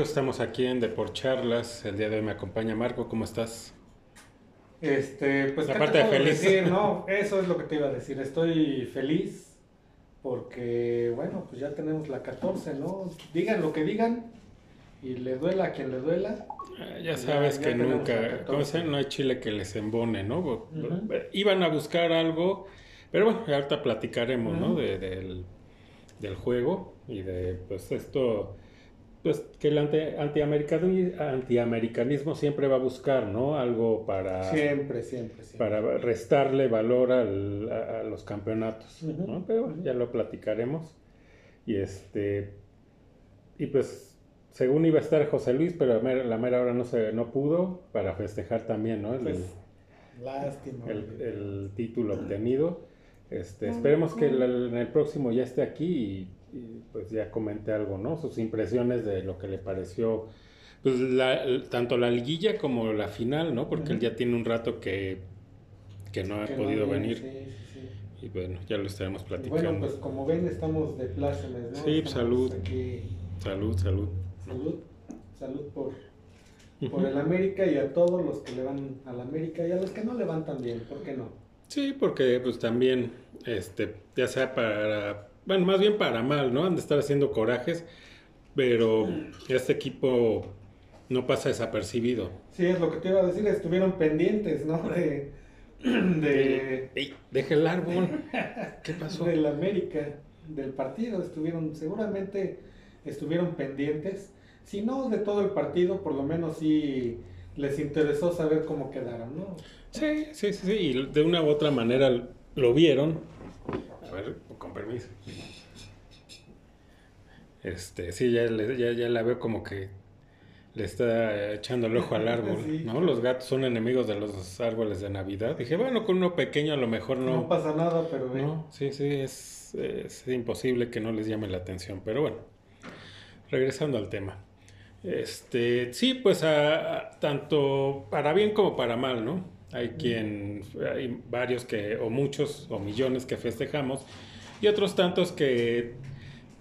Estamos aquí en Deporcharlas. El día de hoy me acompaña Marco. ¿Cómo estás? Este, pues ¿qué Aparte te de feliz. decir? No, eso es lo que te iba a decir. Estoy feliz porque, bueno, pues ya tenemos la 14, ¿no? Digan lo que digan y le duela a quien le duela. Ah, Ya- sabes ya que la nunca, 14. como dicen, no hay chile que les embone, ¿no? Ujú. Iban a buscar algo, pero bueno, ahorita platicaremos, ¿no? De- del, del juego y de, pues esto, pues que el anti, antiamericani- antiamericanismo siempre va a buscar, ¿no? Algo para, Siempre, siempre, siempre. para restarle valor al- a, a los campeonatos. ¿no? Pero bueno, ya lo platicaremos. Y este, y pues según iba a estar José Luis, pero la mera hora no se no pudo para festejar también, ¿no? El, Pues, lástima. el título obtenido. Este, esperemos que el- en el próximo ya esté aquí y, y, pues ya comente algo, ¿no? Sus impresiones de lo que le pareció, pues la- tanto la liguilla como la final, ¿no? Porque él ya tiene un rato que, que no ha no podido viene, venir. sí, sí, sí. Y bueno, ya lo estaremos platicando. Bueno, pues como ven, estamos de plácemes, ¿no? Sí, Estamos salud. Aquí. Salud, salud. Salud, salud por, por el América y a todos los que le van al América y a los que no le van también, ¿por qué no? Sí, porque pues también, este, ya sea para, bueno, más bien para mal, ¿no? Han de estar haciendo corajes, pero este equipo no pasa desapercibido. Sí, es lo que te iba a decir, estuvieron pendientes, ¿no? De, de, ¡Ey! ¡Deja el árbol! ¿Qué pasó? del América, del partido, estuvieron, seguramente estuvieron pendientes, si no de todo el partido, por lo menos sí les interesó saber cómo quedaron, ¿no? Sí, sí, sí, sí, y de una u otra manera lo vieron. A ver, con permiso. Este, sí, ya, ya, ya la veo como que le está echando el ojo al árbol, Sí. ¿no? Los gatos son enemigos de los árboles de Navidad. Dije, bueno, con uno pequeño a lo mejor No, no. pasa nada, pero ve. No, sí, sí, es, es imposible que no les llame la atención. Pero bueno, regresando al tema. Este, sí, pues a- a- tanto para bien como para mal, ¿no? Hay quien, hay varios que, o muchos, o millones que festejamos, y otros tantos que,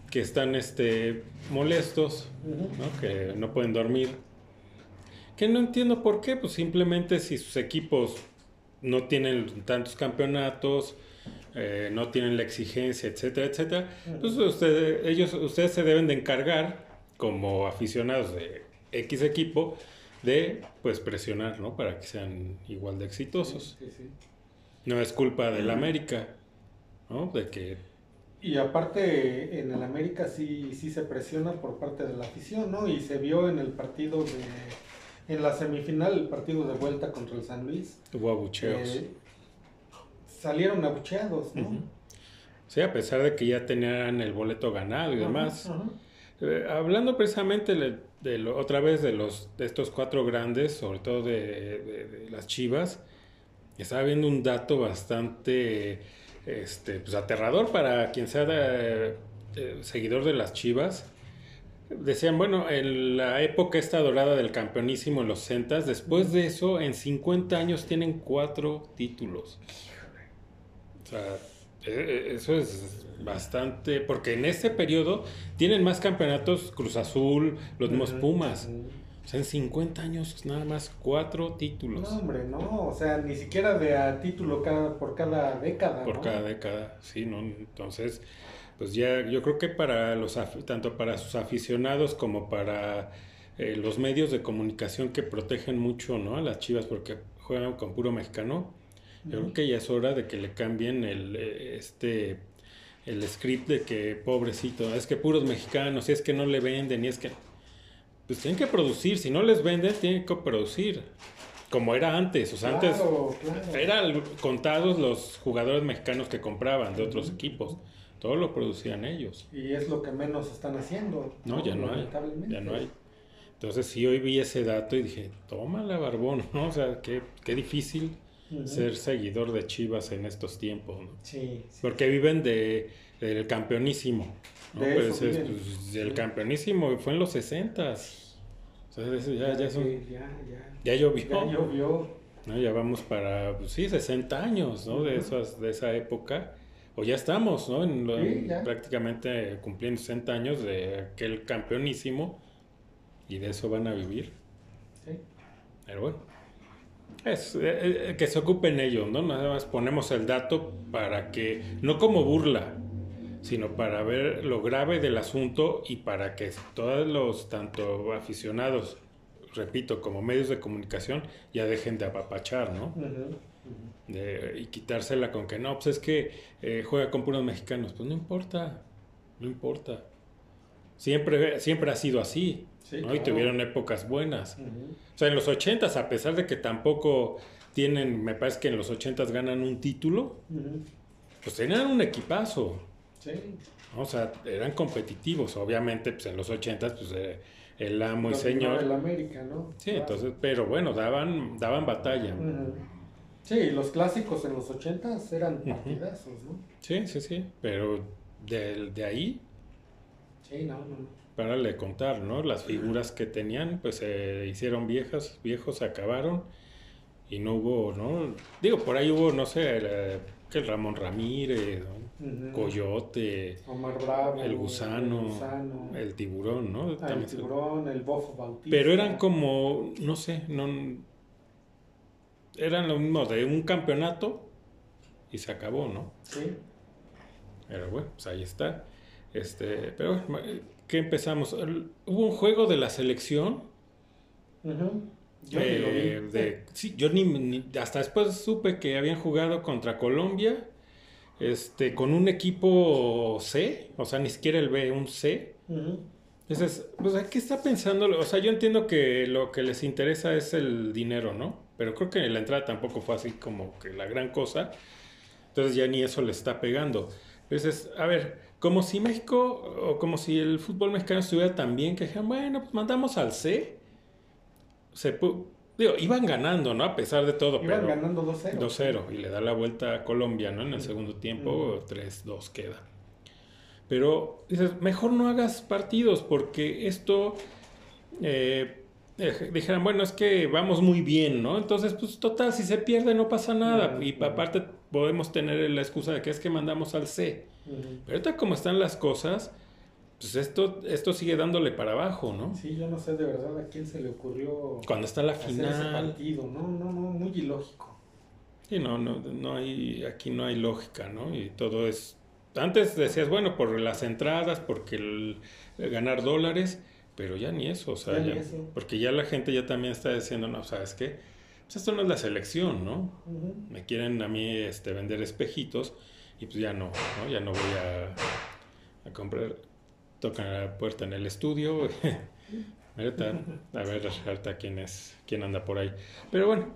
que están este, molestos. ¿no? Que no pueden dormir. Que no entiendo por qué, pues simplemente si sus equipos no tienen tantos campeonatos, eh, no tienen la exigencia, etcétera, etcétera, pues ustedes, ellos, ustedes se deben de encargar como aficionados de X equipo de pues presionar, ¿no? Para que sean igual de exitosos. Sí, sí. No es culpa del América, ¿no? De que Y aparte, en el América sí, sí se presiona por parte de la afición, ¿no? Y se vio en el partido de. En la semifinal, el partido de vuelta contra el San Luis. hubo abucheos. eh, salieron abucheados, ¿no? Sí, a pesar de que ya tenían el boleto ganado y demás. Eh, hablando precisamente de lo- otra vez de los de estos cuatro grandes, sobre todo de, de- de las Chivas, estaba viendo un dato bastante este, pues, aterrador para quien sea de- eh, seguidor de las Chivas. Decían, bueno, en la época esta dorada del campeonísimo en los centas, después de eso, en 50 años tienen cuatro títulos. O sea, eh, eh, eso es bastante, porque en ese periodo tienen más campeonatos Cruz Azul, los mismos Pumas. Sea, en 50 años nada más cuatro títulos No, hombre, no. O sea, ni siquiera de a título cada, por cada década. por ¿no? cada década, sí, ¿no? Entonces, pues ya yo creo que para los, tanto para sus aficionados como para eh, los medios de comunicación que protegen mucho, ¿no? A las Chivas porque juegan con puro mexicano, yo creo que ya es hora de que le cambien el, eh, este, el script de que pobrecito, es que puros mexicanos, y es que no le venden, y es que... Pues tienen que producir, si no les venden, tienen que producir. Como era antes, o sea, antes Claro, eran contados los jugadores mexicanos que compraban de otros equipos. Todo lo producían ellos. Y es lo que menos están haciendo. No, ya no hay. Ya no hay. Entonces sí, hoy vi ese dato y dije, tómala, barbón, ¿no? O sea, qué, qué difícil ser seguidor de Chivas en estos tiempos, ¿no? Sí, sí. Porque viven de, del campeonísimo. ¿no? De Pues, es- pues, el campeonísimo fue en los 60 O sea, eso ya, ya, son- ya, ya. ya llovió. Ya llovió. ¿no? Ya vamos para, pues, sí, 60 años, ¿no? De, esas, de esa época. O ya estamos, ¿no? En, Sí, prácticamente cumpliendo 60 años de aquel campeonísimo. y de eso van a vivir. Sí. Pero bueno, es eh, eh, que se ocupen ellos, ¿no? Nada más ponemos el dato para que, no como burla, sino para ver lo grave del asunto y para que todos los, tanto aficionados, repito, como medios de comunicación, ya dejen de apapachar, ¿no? De- y quitársela con que no, pues es que eh, juega con puros mexicanos. Pues no importa, no importa. Siempre, siempre ha sido así, Sí, ¿no? Y tuvieron épocas buenas. O sea, en los 80 a pesar de que tampoco tienen, me parece que en los 80 ganan un título, pues tenían un equipazo. Sí. O sea, eran competitivos. Obviamente, pues en los 80 pues eh, el amo y señor. El América, ¿no? Sí, Claro. entonces, pero bueno, daban, daban batalla. Ujú. Sí, los clásicos en los 80 eran partidazos, ¿no? Sí, sí, sí. Pero de, de ahí, Sí, no, no, para le contar, ¿no? Las figuras que tenían, pues se hicieron viejas, viejos acabaron y no hubo, ¿no? Digo, por ahí hubo, no sé, que el Ramón Ramírez. Coyote, Omar Bravo. el gusano, El gusano. el tiburón, ¿no? ah, el tiburón, el bofo bautista. Pero eran como, no sé, no eran lo mismo de un campeonato y se acabó, ¿no? Sí. Pero bueno, pues ahí está. Este, pero bueno, ¿qué empezamos? Hubo un juego de la selección. Yo ni eh, de, sí, yo ni, ni- hasta después supe que habían jugado contra Colombia, este, con un equipo C, o sea, ni siquiera el B, un C. Ujú. Entonces, pues, ¿qué está pensando? O sea, yo entiendo que lo que les interesa es el dinero, ¿no? Pero creo que la entrada tampoco fue así como que la gran cosa. Entonces ya ni eso le está pegando. Entonces, a ver, como si México, o como si el fútbol mexicano estuviera tan bien, que dijeran, bueno, pues mandamos al C. Se digo, iban ganando, ¿no? A pesar de todo, Iban pero ganando 2-0. 2-0 y le da la vuelta a Colombia, ¿no? En el segundo tiempo, 3-2 queda. Pero dices, mejor no hagas partidos porque esto, eh, dijeran, bueno, es que vamos muy bien, ¿no? Entonces, pues total, si se pierde no pasa nada. Ujú, Y ujú. aparte podemos tener la excusa de que es que mandamos al C. Ujú. Pero ahorita como están las cosas, pues esto, esto sigue dándole para abajo, ¿no? Sí, yo no sé de verdad a quién se le ocurrió Cuando está la hacer ese final. partido. No, no, no, muy ilógico. Sí, no, no, no hay, aquí no hay lógica, ¿no? Y todo es... Antes decías, bueno, por las entradas, porque el, el ganar dólares, pero ya ni eso, o sea, Ya ni ya- eso. porque ya la gente ya también está diciendo, no, ¿sabes qué? Pues esto no es la selección, ¿no? Me quieren a mí este, vender espejitos y pues ya no, ¿no? Ya no voy a, a comprar. Tocan la puerta en el estudio. ahorita, a ver ahorita quién es, quién anda por ahí. Pero bueno,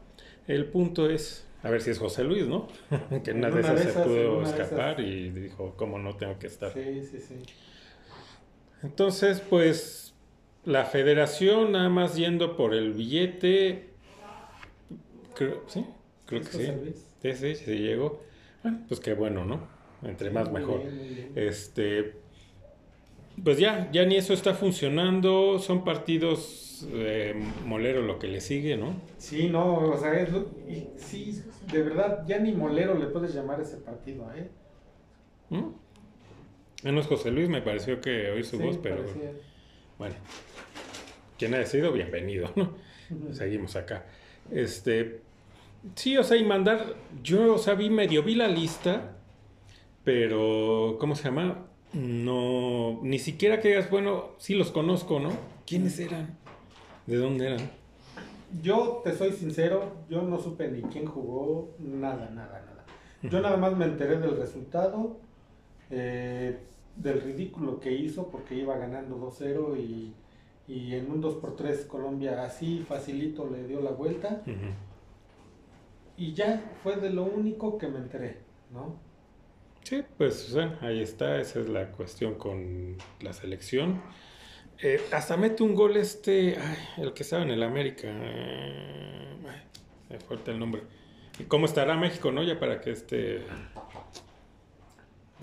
el punto es, a ver si es José Luis, ¿no? que en una de esas de se esas, pudo escapar y dijo, ¿cómo no tengo que estar? Sí, sí, sí. Entonces, pues la federación nada más yendo por el billete, creo, sí, creo que ¿Es sí. Sí, sí, sí llegó. Bueno, pues qué bueno, ¿no? Entre más mejor. Este, pues ya, ya ni eso está funcionando. Son partidos eh, molero lo que le sigue, ¿no? Sí, no, o sea, es lo- y sí, de verdad, ya ni molero le puedes llamar ese partido, ¿eh? ¿Mm? Menos José Luis me pareció que oír su Sí, voz, pero parecía. bueno. Quien haya sido, bienvenido, ¿no? Seguimos acá. Este, sí, o sea, y mandar, yo, o sea, vi medio, vi la lista, pero, ¿cómo se llama? No, ni siquiera que digas, bueno, sí los conozco, ¿no? ¿Quiénes eran? ¿De dónde eran? Yo te soy sincero, yo no supe ni quién jugó, nada, nada, nada. Yo nada más me enteré del resultado, eh, del ridículo que hizo porque iba ganando 2-0 y, y en un 2x3 Colombia así facilito le dio la vuelta y ya fue de lo único que me enteré, ¿no? Sí, pues, sea, ahí está, esa es la cuestión con la selección. Eh, hasta mete un gol este, ay, el que estaba en el América, eh, ay, me falta el nombre. ¿Y cómo estará México, no? Ya para que este...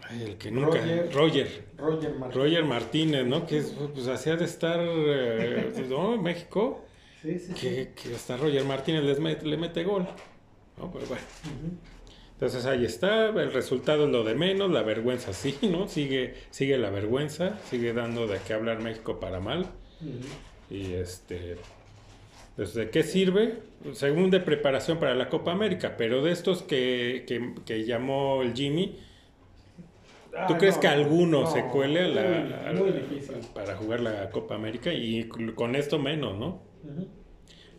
Ay, el que nunca... Roger. Roger. Roger Martínez. Roger Martínez, ¿no? Que es, pues hacía de estar, eh, ¿no? México, Sí, sí, sí. que, hasta Roger Martínez les met- le mete gol. ¿no? Pero bueno. Ujú. Entonces ahí está, el resultado es lo de menos, la vergüenza sí, ¿no? Sigue, sigue la vergüenza, sigue dando de qué hablar México para mal. Ujú. Y este, pues, ¿de qué sirve? Según de preparación para la Copa América, pero de estos que, que, que llamó el Jimmy, ¿tú Ah, crees no, que alguno no, se cuele a la- muy- a- muy para jugar la Copa América? Y con esto menos, ¿no? Ujú.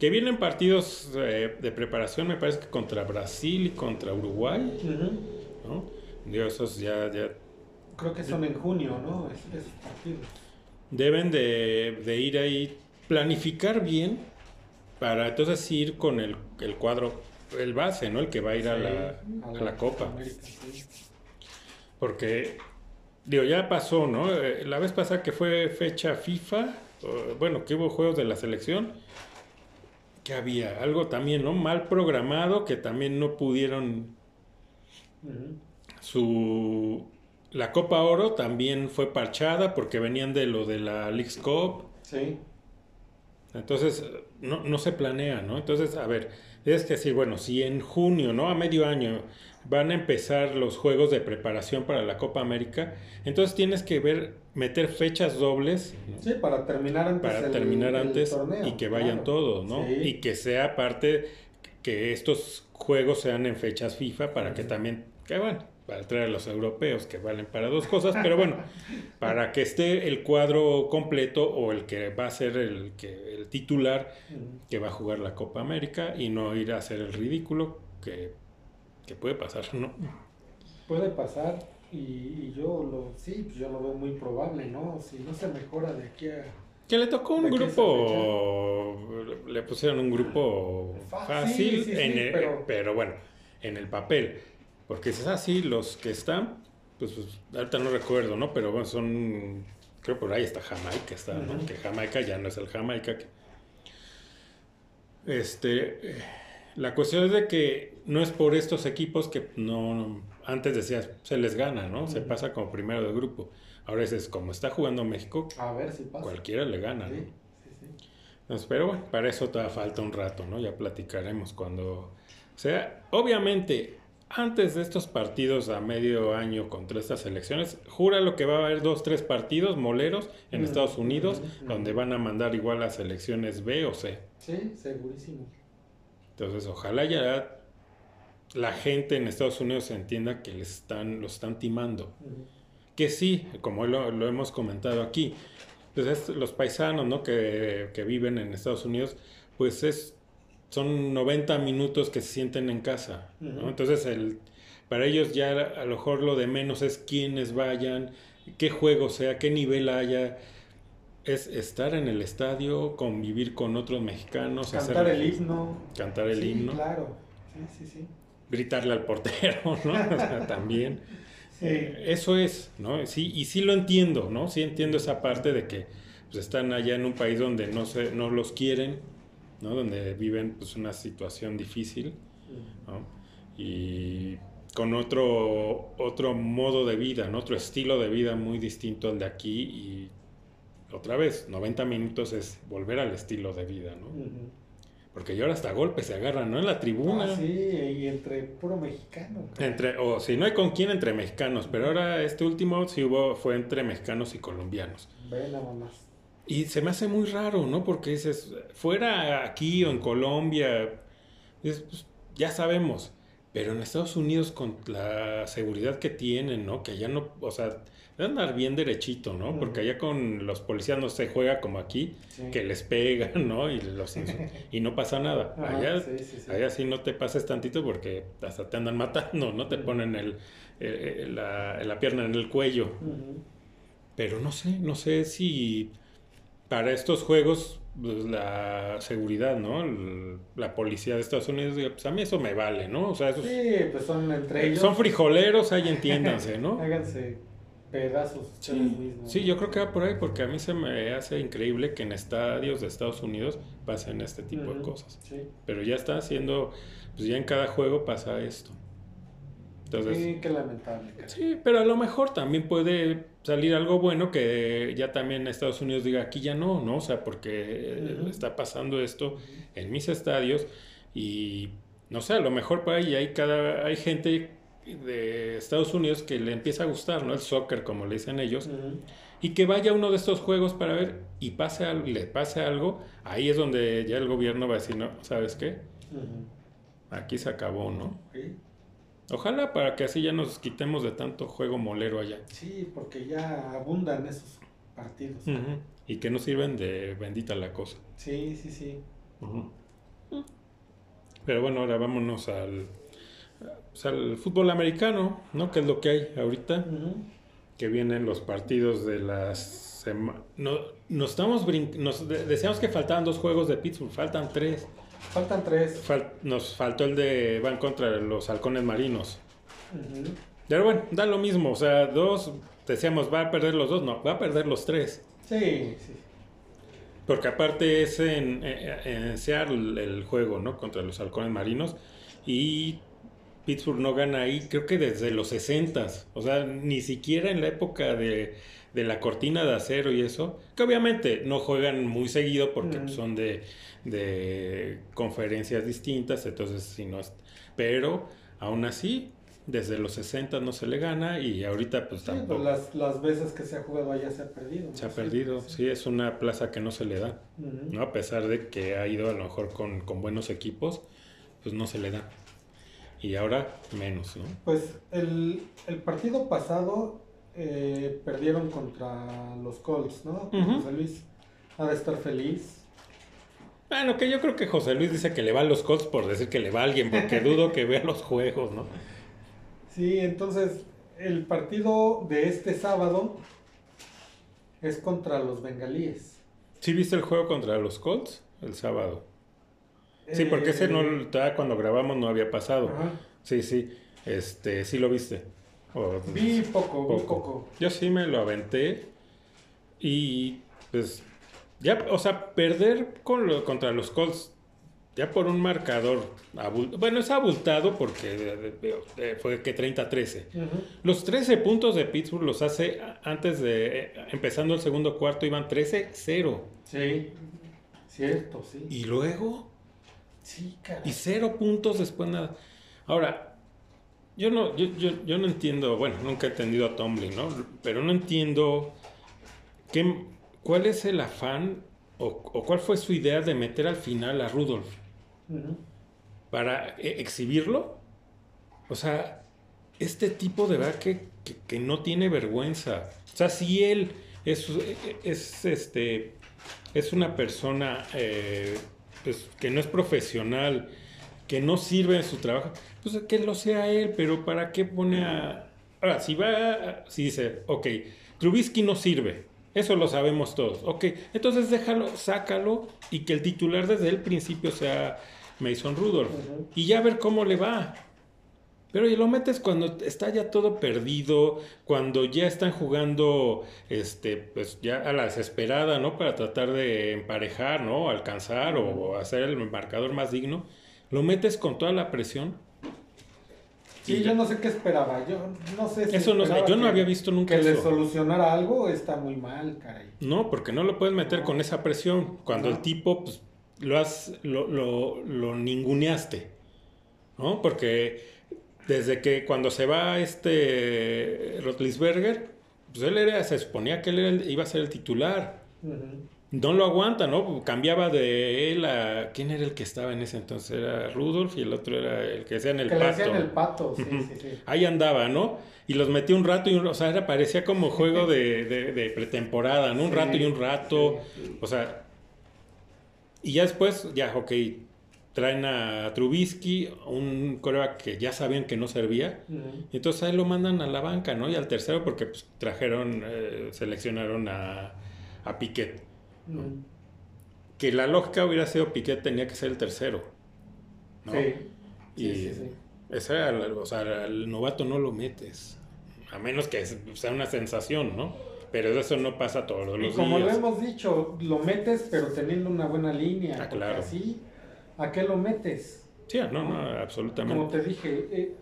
Que vienen partidos eh, de preparación, me parece que contra Brasil y contra Uruguay. ¿no? Digo, esos ya, ya Creo que son en junio, ¿no? Es, partidos. deben de, de ir ahí, planificar bien para entonces ir con el, el cuadro, el base, ¿no? El que va a ir a, la, a la Copa. América, sí. Porque, digo, ya pasó, ¿no? Eh, La vez pasada que fue fecha FIFA, bueno, que hubo juegos de la selección, que había algo también, ¿no? Mal programado, que también no pudieron su... La Copa Oro también fue parchada porque venían de lo de la Leagues Cup. Sí. Entonces, no, no se planea, ¿no? Entonces, a ver, tienes que decir, bueno, si en junio, ¿no? A medio año van a empezar los juegos de preparación para la Copa América, entonces tienes que ver, meter fechas dobles. Sí, para terminar antes. para el- terminar el antes torneo, y que vayan claro. todos, ¿no? Sí. Y que sea parte que estos juegos sean en fechas FIFA para que también, que bueno, para traer a los europeos que valen para dos cosas, pero bueno, para que esté el cuadro completo o el que va a ser el, que, el titular que va a jugar la Copa América y no ir a hacer el ridículo que, que puede pasar, ¿no? Puede pasar y, y yo lo, sí, pues yo lo veo muy probable, ¿no? Si no se mejora de aquí a... Que le tocó un ¿De qué grupo, le pusieron un grupo fácil, sí, sí, sí, en el- pero- pero... bueno, en el papel. Porque es así, los que están, pues, pues, ahorita no recuerdo, ¿no? Pero bueno, son, creo por ahí está Jamaica, está, ¿no? Que Jamaica ya no es el Jamaica. que- Este, eh, la cuestión es de que no es por estos equipos que no, antes decías, se les gana, ¿no? Se pasa como primero de grupo. Ahora es como está jugando México, A ver si pasa. cualquiera le gana, ¿no? Sí, sí. Entonces, pero bueno, para eso todavía falta un rato, ¿no? Ya platicaremos cuando... O sea, obviamente, antes de estos partidos a medio año contra estas elecciones, jura lo que va a haber dos, tres partidos moleros en Estados Unidos, donde van a mandar igual las elecciones B o C. Sí, segurísimo. Entonces, ojalá ya la gente en Estados Unidos entienda que les están, los están timando. Que sí, como lo, lo hemos comentado aquí, pues es- los paisanos ¿no? que, que viven en Estados Unidos, pues es, son 90 minutos que se sienten en casa. Entonces, el, para ellos ya a lo mejor lo de menos es quiénes vayan, qué juego sea, qué nivel haya. Es estar en el estadio, convivir con otros mexicanos, Cantar hacer- el himno. cantar el Sí, himno, claro. Sí, sí, sí. Gritarle al portero, ¿no? O sea, también. Sí. Eh, Eso es, ¿no? Sí, y sí lo entiendo, ¿no? Sí entiendo esa parte de que pues, están allá en un país donde no, se, no los quieren, ¿no? Donde viven pues una situación difícil, ¿no? Y con otro, otro modo de vida, ¿no? Otro estilo de vida muy distinto al de aquí y otra vez, 90 minutos es volver al estilo de vida, ¿no? Ujú. Porque ya ahora hasta golpes se agarran, ¿no? En la tribuna. Ah, sí, y entre puro mexicano. Entre, o si no hay con quién entre mexicanos, pero ahora este último sí hubo, fue entre mexicanos y colombianos. Ve nada más. Y se me hace muy raro, ¿no? Porque dices, fuera aquí o en Colombia, dices, pues, ya sabemos, pero en Estados Unidos con la seguridad que tienen, ¿no? Que allá no, o sea, andar bien derechito, ¿no? Porque allá con los policías no se juega como aquí, Sí. que les pegan, ¿no? Y, los y no pasa nada. Ajá, allá sí, sí, sí. Allá sí no te pases tantito porque hasta te andan matando, ¿no? Te ponen el, eh, la, la pierna en el cuello. Pero no sé, no sé si para estos juegos pues, la seguridad, ¿no? El- la policía de Estados Unidos, pues a mí eso me vale, ¿no? O sea, esos- Sí, pues son entre ellos. son frijoleros, ahí entiéndanse, ¿no? Háganse pedazos Sí, sí, yo creo que va por ahí porque a mí se me hace increíble que en estadios de Estados Unidos pasen este tipo de cosas. Sí. Pero ya está haciendo, pues ya en cada juego pasa esto. Entonces, sí, qué lamentable. cara. Sí, pero a lo mejor también puede salir algo bueno que ya también Estados Unidos diga aquí ya no, ¿no? O sea, porque está pasando esto en mis estadios y no sé, a lo mejor por ahí hay cada hay gente de Estados Unidos que le empieza a gustar, ¿no? El soccer, como le dicen ellos, y que vaya a uno de estos juegos para ver y pase algo, le pase algo, ahí es donde ya el gobierno va a decir, no, ¿sabes qué? Aquí se acabó, ¿no? Ojalá para que así ya nos quitemos de tanto juego molero allá. Sí, porque ya abundan esos partidos. Y que no sirven de bendita la cosa. Sí, sí, sí. Pero bueno, ahora vámonos al, pues, al fútbol americano, ¿no? Que es lo que hay ahorita. Que vienen los partidos de las no, nos estamos nos decíamos que faltaban dos juegos de Pittsburgh, faltan tres. Faltan tres. nos faltó el de van contra los halcones marinos. Pero bueno, da lo mismo, o sea, dos, decíamos, va a perder los dos, no, va a perder los tres. Sí, sí. Porque aparte es en, en Seattle el juego, ¿no? Contra los halcones marinos. Y Pittsburgh no gana ahí, creo que desde los 60 O sea, ni siquiera en la época de, de, la cortina de acero y eso. Que obviamente no juegan muy seguido porque mm. son de, de, conferencias distintas. Entonces, si no. Pero aún así, desde los 60 no se le gana y ahorita pues tampoco. Pues las, las, veces que se ha jugado allá se ha perdido. Se ha perdido, sí. es una plaza que no se le da, ¿no? A pesar de que ha ido a lo mejor con, con, buenos equipos, pues no se le da. Y ahora menos, ¿no? Pues el, el partido pasado eh, perdieron contra los Colts, ¿no? José Luis ha de estar feliz. Bueno, que yo creo que José Luis dice que le va a los Colts por decir que le va a alguien, porque dudo que vea los juegos, ¿no? Sí, entonces el partido de este sábado es contra los bengalíes. ¿Sí viste el juego contra los Colts el sábado? Sí, porque ese no, eh, cuando grabamos no había pasado. Sí, sí, este, sí lo viste. vi poco, poco, vi poco. Yo sí me lo aventé y pues ya, o sea, perder con lo, contra los Colts ya por un marcador, bueno, es abultado porque fue que 30-13. Los 13 puntos de Pittsburgh los hace antes de, eh, empezando el segundo cuarto, iban 13-0. Sí, cierto, sí. Y luego... Sí, Y cero puntos después nada. Ahora, yo no, yo, yo, yo no entiendo, bueno, nunca he entendido a Tomlin, ¿no? Pero no entiendo qué, cuál es el afán o, o cuál fue su idea de meter al final a Rudolph para e, exhibirlo. O sea, este tipo de verdad que, que, no tiene vergüenza. O sea, si él es, es, este, es una persona eh, pues, que no es profesional, que no sirve en su trabajo, pues que lo sea él, pero ¿para qué pone a... Ahora, si va, si dice, ok, Trubisky no sirve, eso lo sabemos todos, ok, entonces déjalo, sácalo y que el titular desde el principio sea Mason Rudolph. Y ya ver cómo le va. Pero y lo metes cuando está ya todo perdido, cuando ya están jugando, este, pues ya a la desesperada, ¿no? Para tratar de emparejar, ¿no? Alcanzar o, hacer el marcador más digno. Lo metes con toda la presión. Sí, yo no sé qué esperaba. Yo no sé si eso no, yo no había visto nunca que le solucionara algo. Está muy mal, caray. No, porque no lo puedes meter con esa presión. Cuando el tipo, pues, lo, has, lo, lo, ninguneaste, ¿no? Porque desde que cuando se va este Rotlisberger, pues él era, se suponía que él iba a ser el titular. No lo aguanta, ¿no? Cambiaba de él a... ¿Quién era el que estaba en ese entonces? Era Rudolf y el otro era el que hacía en el que pato. en el pato, sí, sí, sí. Ahí andaba, ¿no? Y los metió un rato y un... O sea, era, parecía como juego de, de, pretemporada, ¿no? Un rato y un rato. O sea, y ya después, ya, ok, traen a Trubisky, un coreback que ya sabían que no servía, y entonces ahí lo mandan a la banca, ¿no? Y al tercero porque pues, trajeron, eh, seleccionaron a, a Piquet. Que la lógica hubiera sido Piquet tenía que ser el tercero, ¿no? Sí. Y sí, sí, Esa, o sea, al novato no lo metes, a menos que sea una sensación, ¿no? Pero eso no pasa todos los días. Como lo hemos dicho, lo metes pero teniendo una buena línea. Ah, claro. Así, ¿a qué lo metes? Sí, no, no, absolutamente. Como te dije, eh,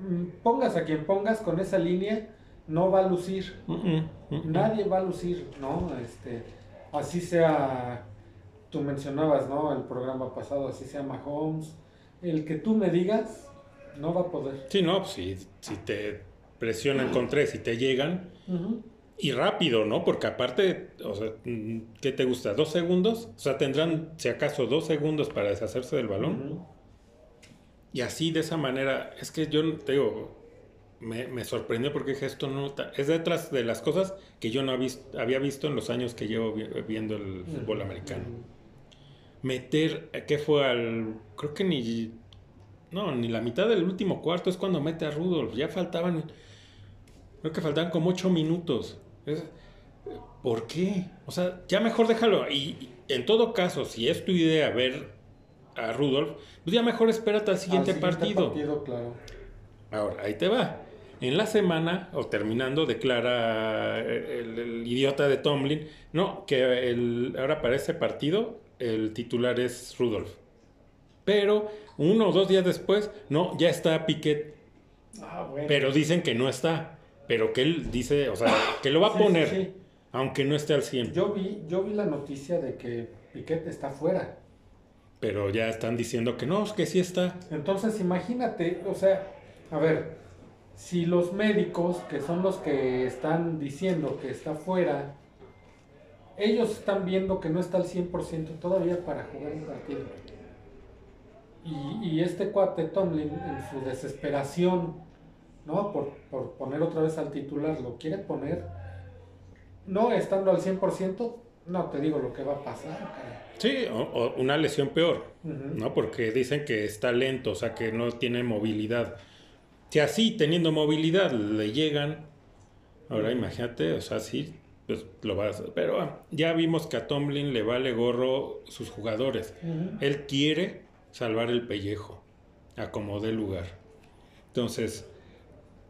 mm, pongas a quien pongas con esa línea, no va a lucir. Nadie va a lucir, ¿no? Este, así sea, tú mencionabas, ¿no? El programa pasado, así sea Mahomes. El que tú me digas, no va a poder. Sí, no, pues si, si te presionan con tres y te llegan, Y rápido, ¿no? Porque aparte, o sea, ¿qué te gusta? ¿Dos segundos? O sea, tendrán, si acaso, dos segundos para deshacerse del balón. Y así, de esa manera, es que yo te digo, me, me sorprendió porque dije, esto no, es detrás de las cosas que yo no había visto, en los años que llevo vi- viendo el fútbol americano. Meter, eh, ¿qué fue al, creo que ni, no, ni la mitad del último cuarto es cuando mete a Rudolf, ya faltaban, creo que faltaban como ocho minutos. Es- ¿Por qué? O sea, ya mejor déjalo. Y, y en todo caso, si es tu idea ver a Rudolf, pues ya mejor espérate al siguiente, Al partido. partido, claro. Ahora, ahí te va. En la semana, o terminando, declara el, el idiota de Tomlin, no, que el, ahora para ese partido el titular es Rudolf. Pero uno o dos días después, no, ya está Piquet, Ah, bueno. pero dicen que no está. Pero que él dice, o sea, que lo va a Sí, sí, poner, sí. aunque no esté al 100. Yo vi, yo vi la noticia de que Piquet está fuera. Pero ya están diciendo que no, que sí está. Entonces, imagínate, o sea, a ver, si los médicos, que son los que están diciendo que está fuera, ellos están viendo que no está al 100% todavía para jugar un partido. Y, y este cuate Tomlin, en su desesperación, ¿no? Por, por poner otra vez al titular, lo quiere poner, no estando al 100%, no te digo lo que va a pasar. Sí, o, o una lesión peor. ¿no? Porque dicen que está lento, o sea, que no tiene movilidad. Si así, teniendo movilidad, le llegan, ahora imagínate, o sea, sí, pues lo vas a Pero ah, ya vimos que a Tomlin le vale gorro sus jugadores. Él quiere salvar el pellejo, a como dé lugar. Entonces,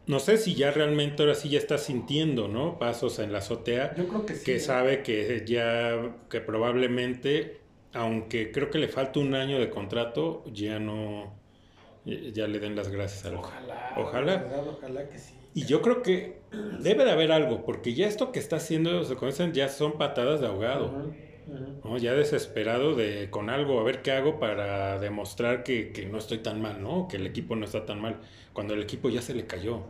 no sé si ya realmente ahora sí ya está sintiendo, ¿no? Pasos en la azotea Yo creo que sí. que ¿eh? sabe que ya, que probablemente, aunque creo que le falta un año de contrato, ya no, ya le den las gracias al Ojalá. Ojalá. verdad, ojalá que sí. Y yo creo que debe de haber algo, porque ya esto que está haciendo, se conocen, ya son patadas de ahogado. ¿No? Ya desesperado de con algo, a ver qué hago para demostrar que, que no estoy tan mal, ¿no? Que el equipo no está tan mal, cuando el equipo ya se le cayó.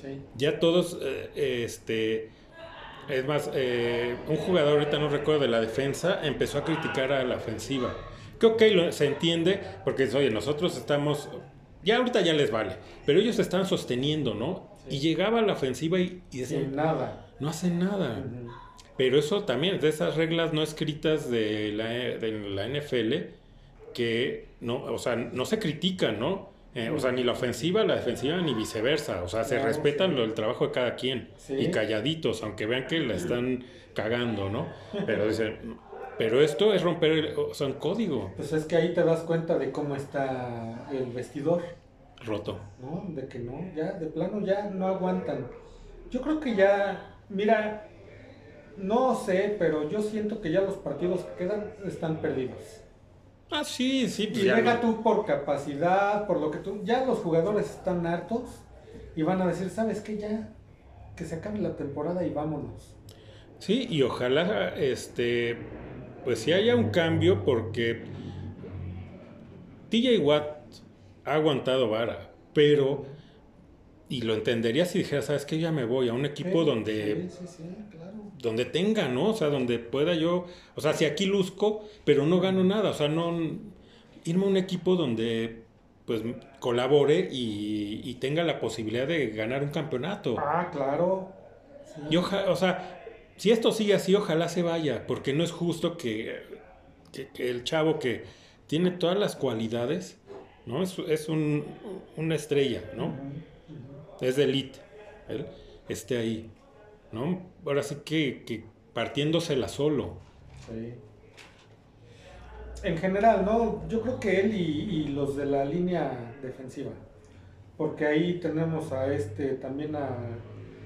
Sí. Ya todos, eh, este, es más, eh, un jugador, ahorita no recuerdo de la defensa, empezó a criticar a la ofensiva. Que ok, lo- se entiende, porque oye, nosotros estamos, ya ahorita ya les vale, pero ellos están sosteniendo, ¿no? Sí. Y llegaba la ofensiva y, y Sin decían, nada. no hacen nada. Pero eso también, de esas reglas no escritas de la, de la NFL, que no, o sea, no se critican, ¿no? Eh, o sea, ni la ofensiva, la defensiva, ni viceversa. O sea, se Claro, respetan sí. lo- el trabajo de cada quien. Sí. Y calladitos, aunque vean que la están cagando, ¿no? Pero dicen, pero esto es romper el, o sea, un código Pues es que ahí te das cuenta de cómo está el vestidor, roto. ¿no? De que no, ya, de plano ya no aguantan. Yo creo que ya, mira, no sé, pero yo siento que ya los partidos que quedan están perdidos. Ah, sí, sí. pues Y no. tú por capacidad, por lo que tú. Ya los jugadores están hartos y van a decir, ¿sabes qué? Ya, que se acabe la temporada y vámonos. Sí, y ojalá, este, pues si haya un cambio, porque TJ Watt ha aguantado vara, pero, y lo entendería si dijera, sabes que ya me voy a un equipo Sí, donde, Sí, sí, sí, claro. Donde tenga, ¿no? O sea, donde pueda yo, o sea, si aquí luzco, pero no gano nada, o sea, no, irme a un equipo donde, pues, colabore y, y tenga la posibilidad de ganar un campeonato. Ah, claro. Sí. Y oja- o sea, si esto sigue así, ojalá se vaya, porque no es justo que, que- que el chavo que tiene todas las cualidades, ¿no? Es, es un, una estrella, ¿no? Es de elite, él esté ahí, ¿no? Ahora sí que, que partiéndosela solo. Sí. En general, ¿no? Yo creo que él y, y los de la línea defensiva. Porque ahí tenemos a este, también a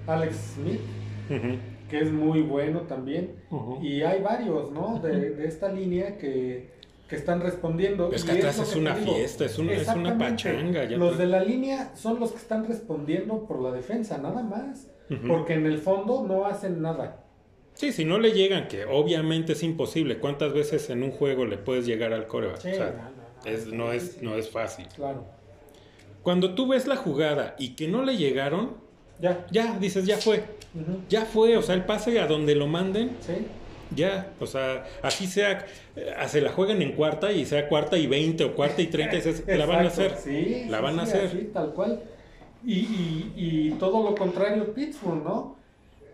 Alex Smith, que es muy bueno también. Y hay varios, ¿no? De, de esta línea que, que están respondiendo. Es Y que atrás es que una fiesta, es, un- es una pachanga. ya Los de la línea son los que están respondiendo por la defensa, nada más. Porque en el fondo no hacen nada. Sí, si no le llegan, que obviamente es imposible. ¿Cuántas veces en un juego le puedes llegar al coreback? Sí, O sea, no, es, no, es, no es fácil. Claro. Cuando tú ves la jugada y que no le llegaron, Ya. Ya, dices, ya fue. Ya fue, o sea, el pase a donde lo manden, Sí. ya, o sea, así sea, eh, se la jueguen en cuarta y sea cuarta y 20 o cuarta y 30, dices, la van a hacer. Sí, La sí, van a hacer. así, tal cual. Y, y, y todo lo contrario Pittsburgh, ¿no?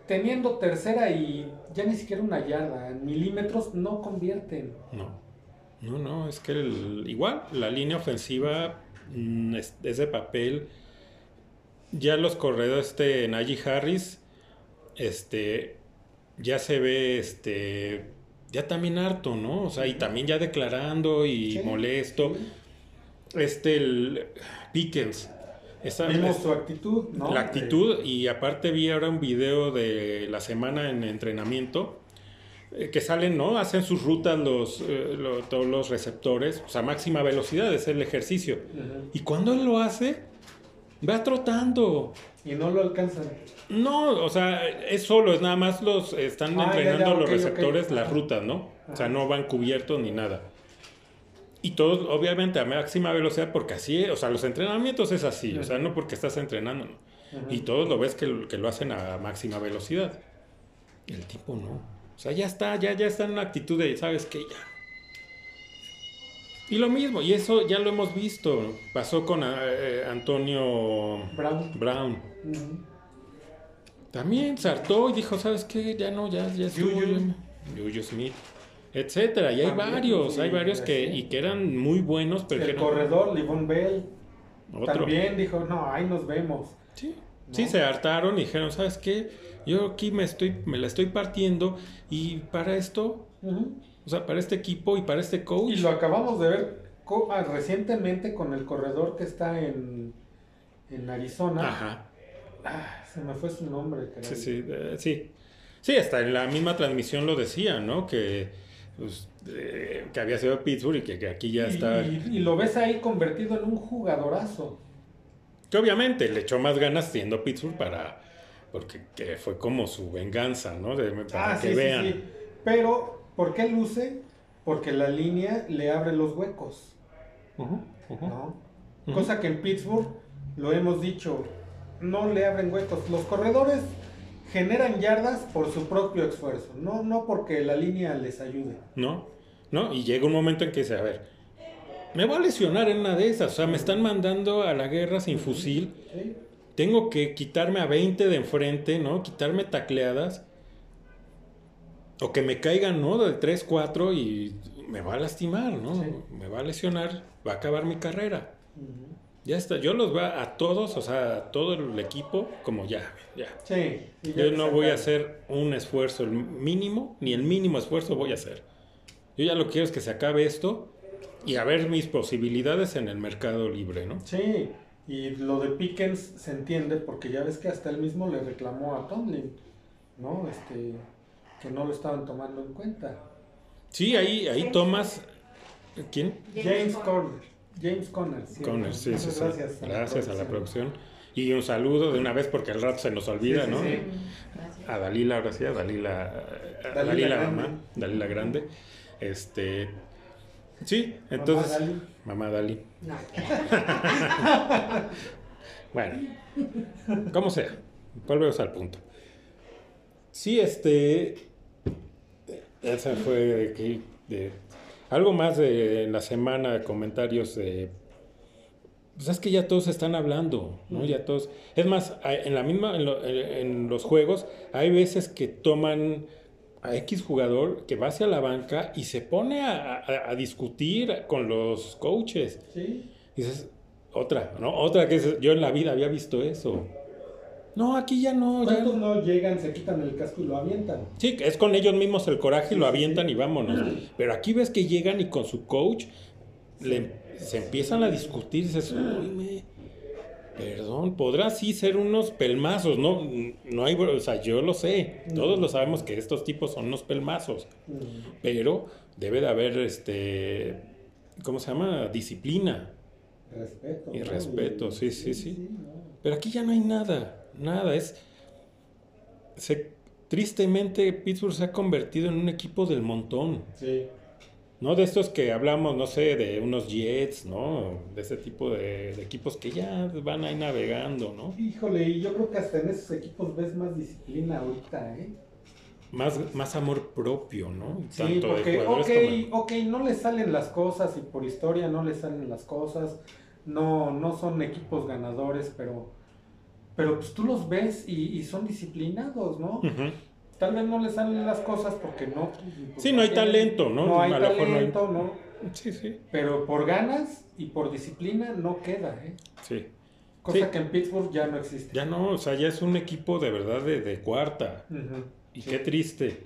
Teniendo tercera y ya ni siquiera una yarda, en milímetros no convierten. No, no, no, es que el- igual la línea ofensiva mm, es, es de papel. Ya los corredores, este Najee Harris, este, ya se ve, este, ya también harto, ¿no? O sea, y también ya declarando y Sí, molesto. sí. Este, el Pickens. Esa- Vimos su actitud, ¿no? la actitud y aparte vi ahora un video de la semana en entrenamiento eh, que salen, ¿no? Hacen sus rutas los, eh, lo- todos los receptores, o sea, máxima velocidad es el ejercicio. Eh. Y cuando él lo hace, va trotando. Y no lo alcanzan. No, o sea, es solo, es nada más los están Ah, ya, ya, entrenando los receptores las rutas, ¿no? O sea, no van cubiertos ni nada. Y todos, obviamente, a máxima velocidad, porque así, o sea, los entrenamientos es así, o sea, no porque estás entrenando, ¿no? Y todos lo ves que, lo- que lo hacen a máxima velocidad. El tipo no. O sea, ya está, ya, ya está en una actitud de, ¿sabes qué? Ya. Y lo mismo, y eso ya lo hemos visto. Pasó con eh, Antonio Brown. Brown. También se hartó y dijo, ¿sabes qué? Ya no, ya, ya estuvo. Juju Smith. Etcétera. Y hay También, varios, sí, hay varios que, y que eran muy buenos, pero que El corredor, Livon Bell, otro. también dijo, no, ahí nos vemos. Sí, ¿no? sí, se hartaron y dijeron, ¿sabes qué? Yo aquí me estoy, me la estoy partiendo y para esto, o sea, para este equipo y para este coach. Y lo acabamos de ver ah, recientemente con el corredor que está en, en Arizona. Ajá, Ah, se me fue su nombre. caray. sí, sí, eh, sí. Sí, hasta en la misma transmisión lo decía, ¿no? Que, pues, eh, que había sido Pittsburgh y que, que aquí ya Y- está. Y, y lo ves ahí convertido en un jugadorazo. Que obviamente le echó más ganas siendo Pittsburgh para. Porque que fue como su venganza, ¿no? De- para Ah, que sí, vean. sí. Pero, ¿por qué luce? Porque la línea le abre los huecos. ¿no? Cosa que en Pittsburgh, lo hemos dicho, no le abren huecos. Los corredores generan yardas por su propio esfuerzo, no, no porque la línea les ayude. ¿No? ¿No? Y llega un momento en que dice, a ver, me voy a lesionar en una de esas, o sea, me están mandando a la guerra sin fusil, ¿sí? tengo que quitarme a 20 de enfrente, ¿no? Quitarme tacleadas, o que me caigan, ¿no? De 3, 4 y me va a lastimar, ¿no? Sí. Me va a lesionar, va a acabar mi carrera. Ya está, yo los veo a todos, o sea, a todo el equipo, como ya, ya. Sí. ya Yo no voy a hacer un esfuerzo, el mínimo, ni el mínimo esfuerzo voy a hacer. Yo ya lo quiero es que se acabe esto y a ver mis posibilidades en el mercado libre, ¿no? Sí, y lo de Pickens se entiende porque ya ves que hasta él mismo le reclamó a Tomlin, ¿no? Este, que no lo estaban tomando en cuenta. Sí, ahí, ahí tomas... ¿Quién? James Conner. James Conner. sí, Conner, sí, sí, sí. Gracias, Gracias a la producción. Y un saludo de una vez porque al rato se nos olvida, Sí, sí, ¿no? sí. Gracias. A Dalila, ahora sí, a Dalila, a Dalila mamá, Dalila Grande. Este, sí, Mamá entonces, Dali. mamá Dali. No. Bueno, como sea, volvemos al punto. Sí, este, esa fue de, de- algo más de la semana comentarios de, pues es que ya todos están hablando, ¿no? Ya todos, es más, en la misma, en, lo- en los juegos hay veces que toman a X jugador que va hacia la banca y se pone a, a- a discutir con los coaches. Sí, Dices, otra, ¿no? Otra que es- yo en la vida había visto eso. No, aquí ya no, ya ¿Cuántos no. no llegan, se quitan el casco y lo avientan? Sí, es con ellos mismos el coraje y lo Sí, avientan sí. y vámonos. Pero aquí ves que llegan y con su coach le- se empiezan a discutir. Dices, "Uy, me- perdón, podrá sí ser unos pelmazos, ¿no? No hay, o sea, yo lo sé. Todos lo sabemos que estos tipos son unos pelmazos. Pero debe de haber, este, ¿cómo se llama? Disciplina. Respeto. Y ¿no? respeto, sí, sí, sí. no. Pero aquí ya no hay nada, nada. Es. Se, tristemente, Pittsburgh se ha convertido en un equipo del montón. Sí. ¿no? De estos que hablamos, no sé, de unos Jets, ¿no? De ese tipo de, de equipos que ya van ahí navegando, ¿no? Híjole, y yo creo que hasta en esos equipos ves más disciplina ahorita, ¿eh? Más, más amor propio, ¿no? Sí, Tanto de porque, jugadores ok, como- ok, no le salen las cosas y por historia no le salen las cosas, no, no son equipos ganadores, pero, pero pues tú los ves y, y son disciplinados, ¿no? Tal vez no le salen las cosas porque no. Sí, no hay talento, ¿no? No hay A lo mejor no hay- talento, ¿no? Sí, sí, Pero por ganas y por disciplina no queda, ¿eh? sí. Cosa Sí. que en Pittsburgh ya no existe. Ya no, o sea, ya es un equipo de verdad de, de cuarta. Y Sí. qué triste.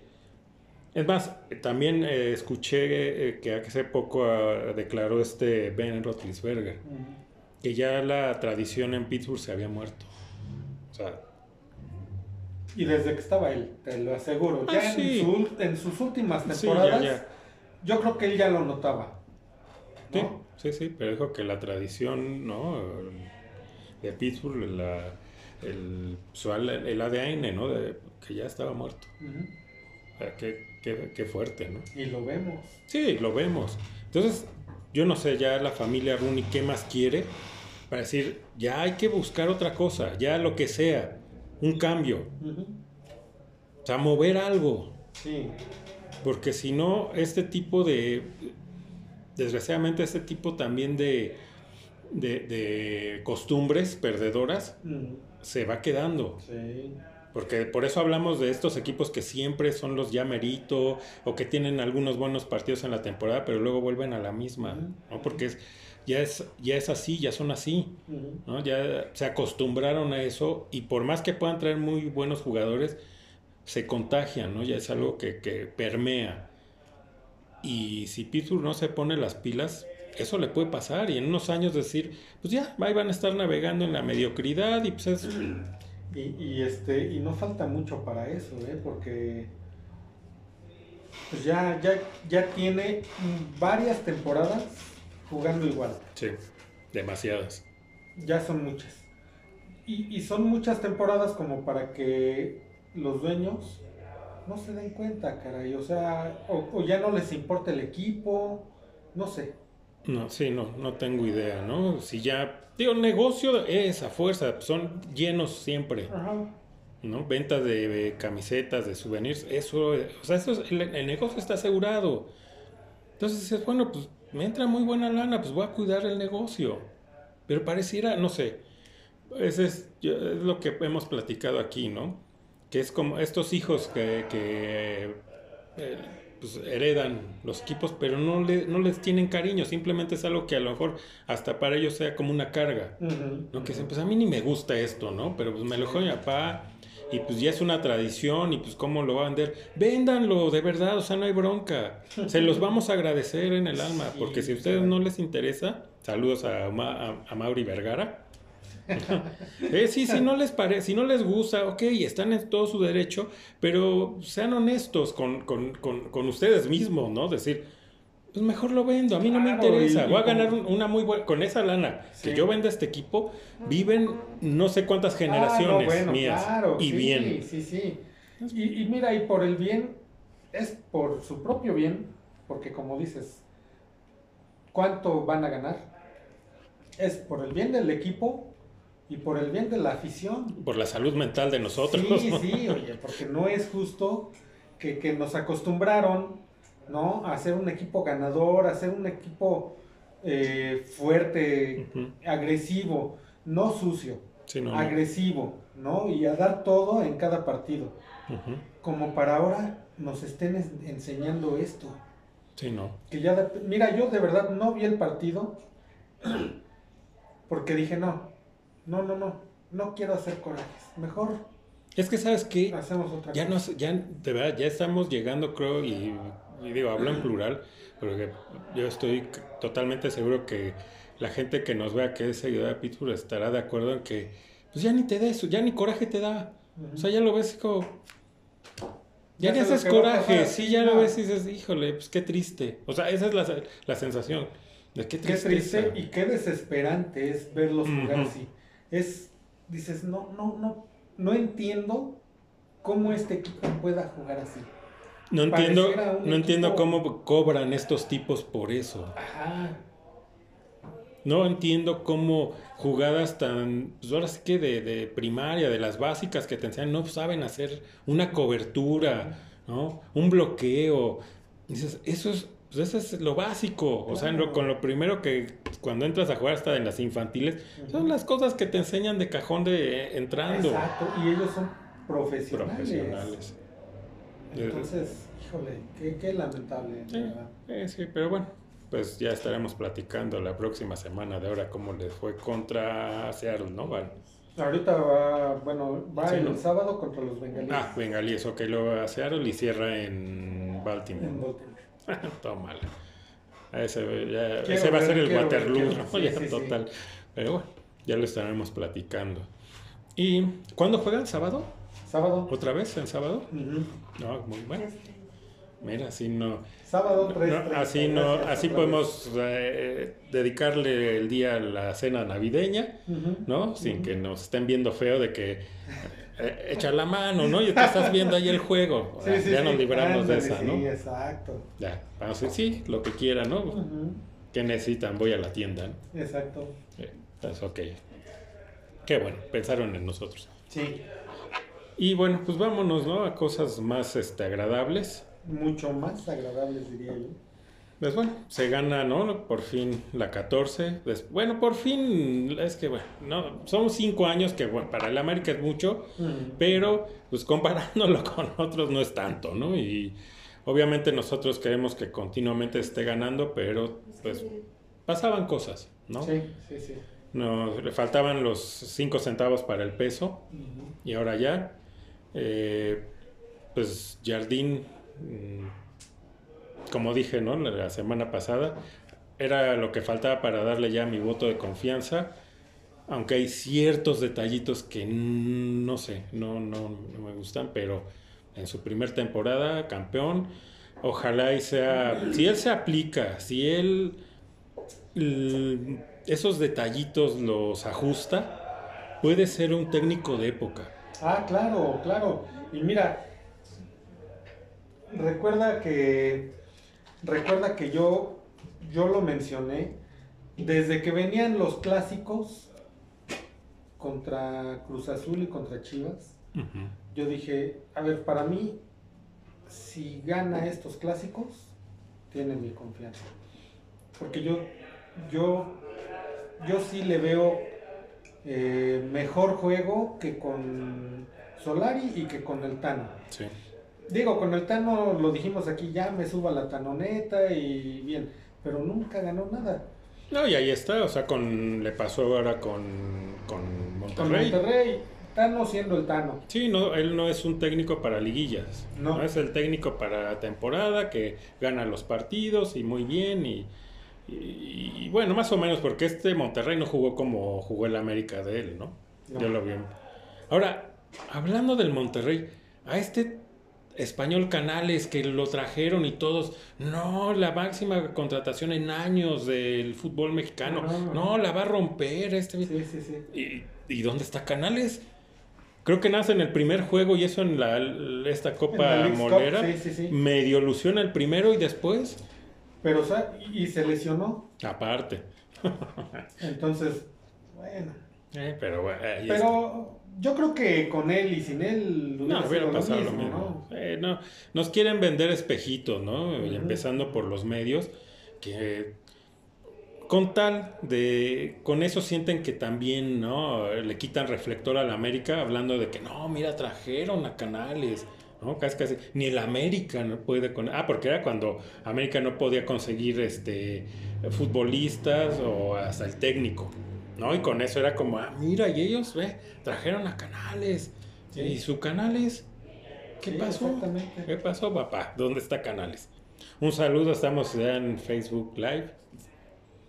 Es más, también eh, escuché eh, que hace poco ah, declaró este Ben Roethlisberger que ya la tradición en Pittsburgh se había muerto. O sea, Y desde que estaba él, te lo aseguro. Ah, Ya sí. en, su- en sus últimas sí, ya, temporadas, ya. yo creo que él ya lo notaba. Sí, ¿no? sí, sí, pero dijo que la tradición, ¿no? De Pittsburgh, la, el, el ADN, ¿no? De- que ya estaba muerto. O sea, qué, qué, qué fuerte, ¿no? Y lo vemos. Sí, lo vemos. Entonces, yo no sé ya la familia Rooney qué más quiere para decir, ya hay que buscar otra cosa, ya lo que sea, un cambio, o sea, mover algo, Sí. porque si no, este tipo de, desgraciadamente, este tipo también de, de, de costumbres perdedoras se va quedando. Sí. Porque por eso hablamos de estos equipos que siempre son los ya merito o que tienen algunos buenos partidos en la temporada, pero luego vuelven a la misma. ¿no? Porque es, ya, es, ya es así, ya son así. Ya se acostumbraron a eso y por más que puedan traer muy buenos jugadores, se contagian, ¿no? Ya es algo que, que permea. Y si Pittsburgh no se pone las pilas, eso le puede pasar y en unos años decir, pues ya, ahí van a estar navegando en la mediocridad y pues es... Y, y este y no falta mucho para eso, ¿eh? Porque pues ya, ya, ya tiene varias temporadas jugando igual. Sí, demasiadas. Ya son muchas. Y, y son muchas temporadas como para que los dueños no se den cuenta, caray. O sea, o, o ya no les importa el equipo, no sé. No, sí, no, no tengo idea, ¿no? Si ya, digo, negocio es a fuerza, son llenos siempre, Ajá. ¿no? Ventas de, de camisetas, de souvenirs, eso, o sea, eso es- el, el negocio está asegurado. Entonces dices, bueno, pues me entra muy buena lana, pues voy a cuidar el negocio. Pero pareciera, no sé, ese es, lo que hemos platicado aquí, ¿no? Que es como estos hijos que, que eh, pues, heredan los equipos, pero no, le- no les tienen cariño, simplemente es algo que a lo mejor hasta para ellos sea como una carga. Ujú. ¿no? Que dicen, pues a mí ni me gusta esto, ¿no? Pero pues me lo dejó mi papá y pues ya es una tradición y pues cómo lo va a vender. Véndanlo, de verdad, o sea, no hay bronca. Se los vamos a agradecer en el alma, porque si a ustedes no les interesa, saludos a, Ma- a, a Mauri Vergara. Eh, sí, si no les parece, si no les gusta, ok, están en todo su derecho, pero sean honestos con, con, con, con ustedes mismos, ¿no? Decir, pues mejor lo vendo, a mí no me interesa, voy a ganar un- una muy buena, con esa lana Sí. que yo venda este equipo, viven no sé cuántas generaciones Ah, no, bueno, mías claro, y sí, bien. Sí, sí. Y, y mira, y por el bien, es por su propio bien, porque como dices, ¿cuánto van a ganar? Es por el bien del equipo y por el bien de la afición. Por la salud mental de nosotros. Sí, sí, oye, porque no es justo que, que nos acostumbraron, ¿no? A ser un equipo ganador, a ser un equipo eh, fuerte, agresivo, no sucio Sí, no, no. agresivo, ¿no? Y a dar todo en cada partido. Como para ahora nos estén es- enseñando esto. Sí, no. Que ya, de- mira, yo de verdad no vi el partido porque dije, no, no, no, no, no quiero hacer corajes. Mejor Es que, ¿sabes otra Ya cosa. nos, ya, de verdad, ya estamos llegando, creo, y, y digo, hablo en plural, porque yo estoy totalmente seguro que la gente que nos vea que es seguidora de Pittsburgh estará de acuerdo en que, pues ya ni te da eso, ya ni coraje te da. O sea, ya lo ves como... Ya, Ya ni haces coraje, sí, ya lo ves y dices, híjole, pues qué triste. O sea, esa es la, la sensación. De qué Qué triste y qué desesperante es verlos jugar así. Es, dices, no, no, no, no entiendo cómo este equipo pueda jugar así. No entiendo, no entiendo cómo cobran estos tipos por eso. Ajá. No entiendo cómo jugadas tan, pues ahora sí que de, de primaria, de las básicas que te enseñan, no saben hacer una cobertura, ¿no? Un bloqueo. Dices, eso es, pues eso es lo básico. O sea, lo- con lo primero que cuando entras a jugar hasta en las infantiles, son las cosas que te enseñan de cajón de eh, entrando. Exacto, y ellos son profesionales. Profesionales. Entonces, híjole, qué, qué lamentable, Sí, verdad. eh, sí, pero bueno, pues ya estaremos platicando la próxima semana de ahora cómo les fue contra Seattle, ¿no? Vale. Ahorita va, bueno, va Sí, el ¿no? sábado contra los bengalíes. Ah, bengalíes, ok, luego a Seattle y cierra en en Baltimore. Baltimore. Tómala. Ese, ya- Quiero ese va a ser el quiero Waterloo, quiero. ¿no? Sí, Ya, sí, sí. total. Pero bueno, ya lo estaremos platicando. ¿Y cuándo juegan? ¿Sábado? Sábado. ¿Otra vez en sábado? No, muy bueno. Mira, así no. Sábado no, 3. así no, así podemos eh, dedicarle el día a la cena navideña, ¿no? Sin que nos estén viendo feo de que eh, echa la mano, ¿no? Y te estás viendo ahí el juego. Sí, sí, ya sí. nos libramos Ándale, de esa, Sí, ¿no? exacto. Ya, vamos a decir, sí, lo que quieran, ¿no? Ujú. ¿Qué necesitan? Voy a la tienda, ¿no? Exacto. Eh, Pues ok. Qué bueno, pensaron en nosotros. Sí, Y bueno, pues vámonos, ¿no? A cosas más este, agradables. mucho más agradables, diría yo. Pues bueno, se gana, ¿no? Por fin la 14. Des- Bueno, por fin, es que bueno, no, son cinco años que bueno, para el América es mucho, Ujú. pero pues comparándolo con otros no es tanto, ¿no? Y obviamente nosotros queremos que continuamente esté ganando, pero pues pasaban cosas, ¿no? Sí, sí, sí. Nos le faltaban los cinco centavos para el peso y ahora ya, eh, pues Jardín, mm, como dije, ¿no? La, semana pasada, era lo que faltaba para darle ya mi voto de confianza, aunque hay ciertos detallitos que mm, no sé, no, no, no me gustan, pero en su primer temporada, campeón, ojalá y sea, si él se aplica, si él l- esos detallitos los ajusta, puede ser un técnico de época. Ah, claro, claro. Y mira, recuerda que recuerda que yo yo lo mencioné desde que venían los clásicos contra Cruz Azul y contra Chivas. Yo dije, a ver, para mí si gana estos clásicos tiene mi confianza. Porque yo yo yo sí le veo eh, mejor juego que con Solari y que con el Tano. Sí. Digo, con el Tano lo dijimos aquí, ya me suba la tanoneta y bien, pero nunca ganó nada. No, y ahí está, o sea, con le pasó ahora con, con Con Monterrey. Monterrey, Tano siendo el Tano. Sí, no, él no es un técnico para liguillas. No. No. es el técnico para temporada que gana los partidos y muy bien. Y, y- y bueno, más o menos, porque este Monterrey no jugó como jugó el América de él, ¿no? No. Yo lo vi. Ahora, hablando del Monterrey, a este español Canales que lo trajeron y todos, no, la máxima contratación en años del fútbol mexicano, no, la va a romper este. Sí, sí, sí. ¿Y, y dónde está Canales? Creo que nace en el primer juego y eso en la, esta En Copa Cup, Molera. sí, sí, sí. Medio ilusiona el primero y después, Pero, o sea, y y se lesionó. aparte. Entonces, bueno. Eh, pero bueno, ahí está. Pero yo creo que con él y sin él No, hubiera pasado lo mismo. ¿no? Eh, no, Nos quieren vender espejitos, ¿no? Empezando por los medios, que con tal de, con eso sienten que también, ¿no? Le quitan reflector a la América, hablando de que no, mira, trajeron a Canales, ¿no? Casi, casi, ni el América no puede con, ah, porque era cuando América no podía conseguir, este, futbolistas o hasta el técnico, ¿no? Y con eso era como, ah, mira, y ellos, ve, trajeron a Canales, Sí. y su Canales, ¿qué Sí, pasó? exactamente. ¿Qué pasó, papá? ¿Dónde está Canales? Un saludo, estamos ya en Facebook Live,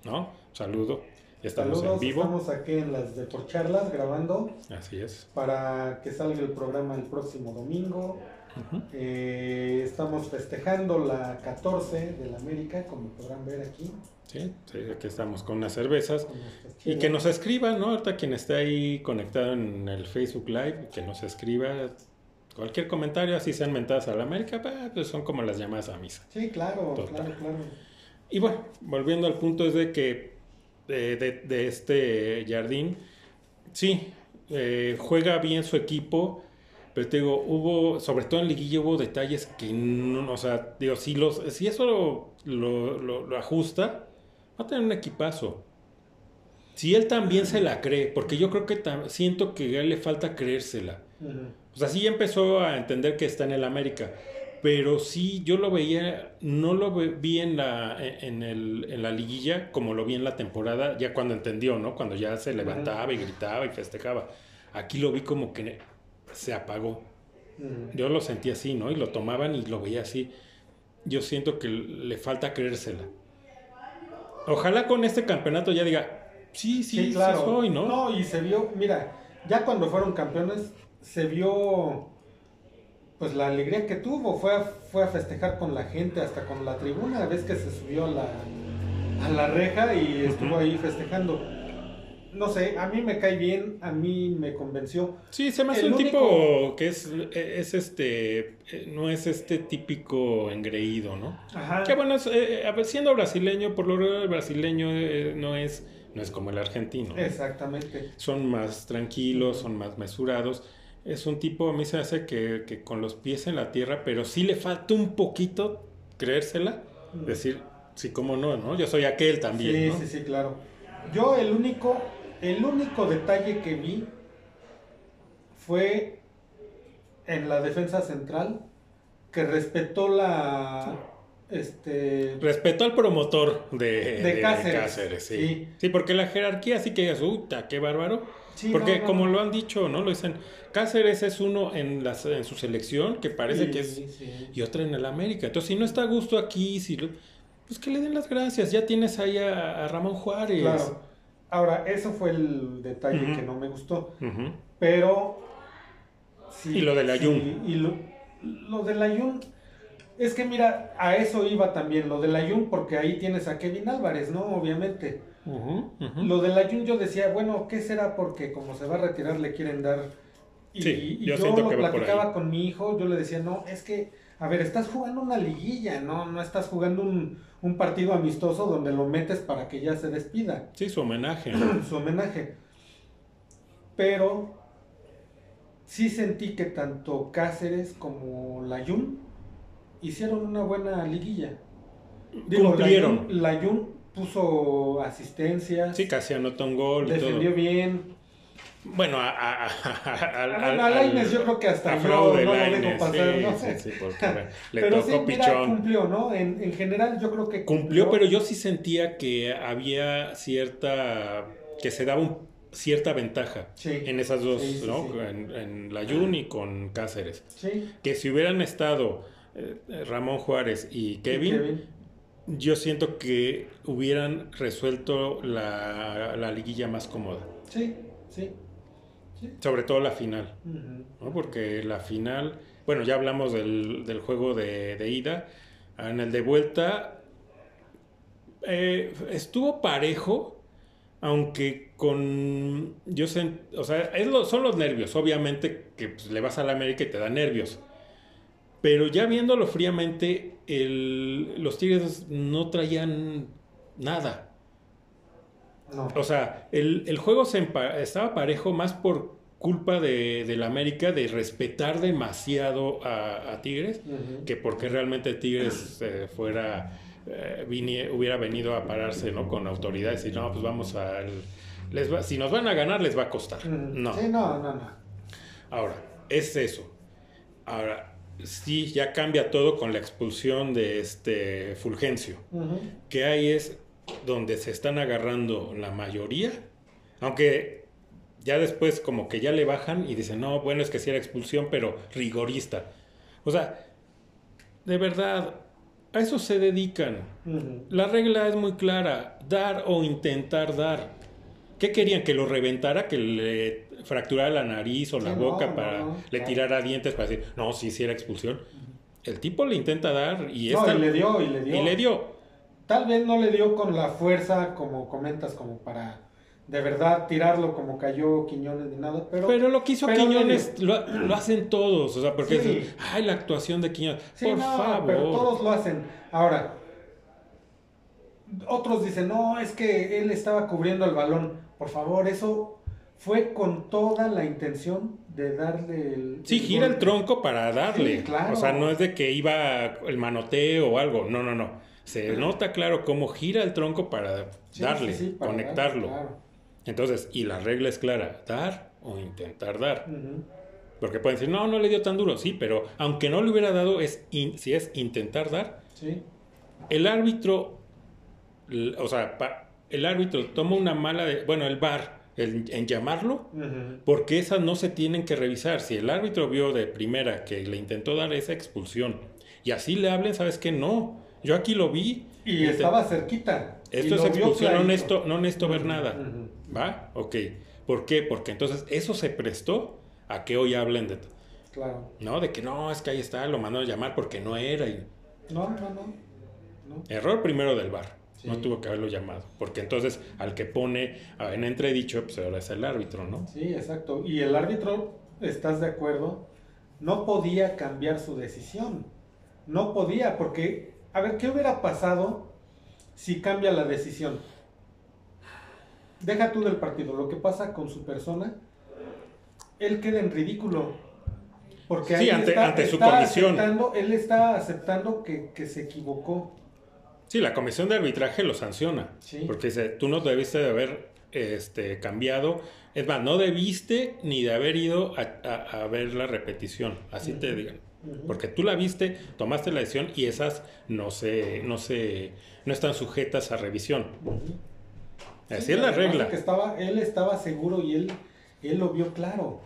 ¿no? Saludo, ya estamos Saludos, en vivo. estamos aquí en las de por charlas grabando Así es. para que salga el programa el próximo domingo. Ujú. Eh, estamos festejando la 14 de la América, como podrán ver aquí. Sí, sí, aquí estamos con unas cervezas. con Y que nos escriban, ¿no? Ahorita quien está ahí conectado en el Facebook Live, que nos escriba cualquier comentario, así sean mentadas a la América, pues son como las llamadas a misa. Sí, claro, claro, claro. Y bueno, volviendo al punto es de que de, de, este Jardín, sí, eh, juega bien su equipo, pero te digo, hubo, sobre todo en Liguilla hubo detalles que no, o sea, digo, si, los, si eso lo, lo, ajusta, va a tener un equipazo. Si él también se la cree, porque yo creo que siento que a él le falta creérsela. O sea, sí empezó a entender que está en el América, pero sí yo lo veía, no lo vi en la, en, el, en la liguilla como lo vi en la temporada, ya cuando entendió, ¿no? Cuando ya se levantaba y gritaba y festejaba. Aquí lo vi como que se apagó. Yo lo sentí así, ¿no? Y lo tomaban y lo veía así. Yo siento que le falta creérsela. Ojalá con este campeonato ya diga, sí, sí, claro. soy, ¿no? No, y se vio, mira, ya cuando fueron campeones, se vio pues la alegría que tuvo. Fue a, fue a festejar con la gente, hasta con la tribuna, vez que se subió a la, a la reja y estuvo ahí festejando no sé, a mí me cae bien, a mí me convenció. Sí, se me hace un tipo que es, es este, no es este típico engreído, ¿no? Ajá. Que bueno, eh, siendo brasileño, por lo general el brasileño eh, no es, no es como el argentino. Exactamente. Son más tranquilos, son más mesurados. Es un tipo, a mí se hace que, que con los pies en la tierra, pero sí le falta un poquito creérsela, mm. decir, sí, cómo no, ¿no? Yo soy aquel también. Sí, sí, sí, claro. Yo el único el único detalle que vi fue en la defensa central que respetó la este respetó al promotor de, Cáceres, sí. sí. porque la jerarquía sí que digas, qué bárbaro. porque como lo han dicho, ¿no? Lo dicen, Cáceres es uno en, la, en su selección que parece que es y otro en el América. Entonces, si no está a gusto aquí, si pues que le den las gracias. Ya tienes ahí a, a Ramón Juárez. Claro. Ahora, eso fue el detalle que no me gustó. Pero. Sí, y lo del Ayun. y lo, lo del Ayun. Es que mira, a eso iba también, lo del Ayun, porque ahí tienes a Kevin Álvarez, ¿no? Obviamente. Lo del Ayun yo decía, bueno, ¿qué será? Porque como se va a retirar le quieren dar... Y, sí, yo, yo lo platicaba con mi hijo, yo le decía, no, es que, a ver, estás jugando una liguilla, ¿no? No estás jugando un, un partido amistoso donde lo metes para que ya se despida. Sí, su homenaje. su homenaje. Pero sí sentí que tanto Cáceres como Layun hicieron una buena liguilla. Digo, Cumplieron. Layun puso asistencia. Sí, casi anotó un gol. Defendió bien. Bueno, a, a, a, yo creo que hasta yo no lo dejo pasar, ¿no? Sí, sí, porque le pero tocó sí, mira, cumplió, ¿no? En, en, general yo creo que cumplió. cumplió. pero yo sí sentía que había cierta, que se daba un, cierta ventaja en esas dos, ¿no? En, en, la Jun y con Cáceres. Sí. Que si hubieran estado eh, Ramón Juárez y Kevin, ¿Y Kevin? yo siento que hubieran resuelto la, la liguilla más cómoda. Sí, sí. Sobre todo la final, ¿no? Porque la final, bueno, ya hablamos del, del juego de, de, ida. En el de vuelta eh, estuvo parejo, aunque con. Yo sé, o sea, es lo, son los nervios. Obviamente que pues, le vas a la América y te da nervios. Pero ya viéndolo fríamente, el, los Tigres no traían nada. O sea, el, el juego se estaba parejo más por culpa de, la América de respetar demasiado a, Tigres que porque realmente Tigres eh, fuera eh, hubiera venido a pararse no con autoridades y no pues vamos a les va, si nos van a ganar les va a costar no. Sí no no no. Ahora es eso. Ahora sí ya cambia todo con la expulsión de este Fulgencio. Que ahí es donde se están agarrando la mayoría, aunque ya después como que ya le bajan y dicen, no, bueno, es que sí era expulsión, pero rigorista. O sea, de verdad, a eso se dedican. La regla es muy clara, dar o intentar dar. ¿Qué querían? ¿Que lo reventara? ¿Que le fracturara la nariz o la boca para le tirara dientes para decir, no, sí, sí era expulsión? El tipo le intenta dar y, no, y le dio, y le dio. Y le dio tal vez no le dio con la fuerza, como comentas, como para de verdad tirarlo como cayó Quiñones ni nada, pero... Pero lo que hizo pero Quiñones lo, lo hacen todos, o sea, porque Sí. es, ay, la actuación de Quiñones, Sí, por no, favor. pero todos lo hacen. Ahora, otros dicen, no, es que él estaba cubriendo el balón. Por favor, eso fue con toda la intención de darle el... Sí, el gira el tronco para darle. Sí, claro. O sea, no es de que iba el manoteo o algo. No, no, no. Se nota claro cómo gira el tronco para Sí, darle, sí, sí, para conectarlo. darle, claro. Entonces, y la regla es clara, dar o intentar dar. Porque pueden decir, no, no le dio tan duro. Sí, pero aunque no le hubiera dado, es in- si es intentar dar, el árbitro, o sea, pa- el árbitro toma una mala, de- bueno, el el- en llamarlo, porque esas no se tienen que revisar. Si el árbitro vio de primera que le intentó dar esa expulsión y así le hablen, ¿sabes qué? No. Yo aquí lo vi. Y estaba cerquita. Esto es expulsión, no necesito, no necesito ver nada. ¿Va? Ok. ¿Por qué? Porque entonces eso se prestó a que hoy hablen de... Claro. No, de que no, es que ahí está, lo mandaron a llamar porque no era. y- No, no, no. no. Error primero del. Sí. No tuvo que haberlo llamado. Porque entonces al que pone en entredicho, pues ahora es el árbitro, ¿no? Sí, exacto. Y el árbitro, ¿estás de acuerdo? No podía cambiar su decisión. No podía, porque, a ver, ¿qué hubiera pasado si cambia la decisión? Deja tú del partido, lo que pasa con su persona, él queda en ridículo. Porque Sí, ahí ante- está, ante su comisión. aceptando- él está aceptando que, que se equivocó. Sí, la comisión de arbitraje lo sanciona. Sí. Porque dice, tú no debiste de haber este, cambiado. Es más, no debiste ni de haber ido a, a- a ver la repetición. Así te digan. Porque tú la viste, tomaste la decisión y esas no se, no se, no están sujetas a revisión. Así Sí, es la regla. que estaba, él estaba seguro y él, él lo vio claro.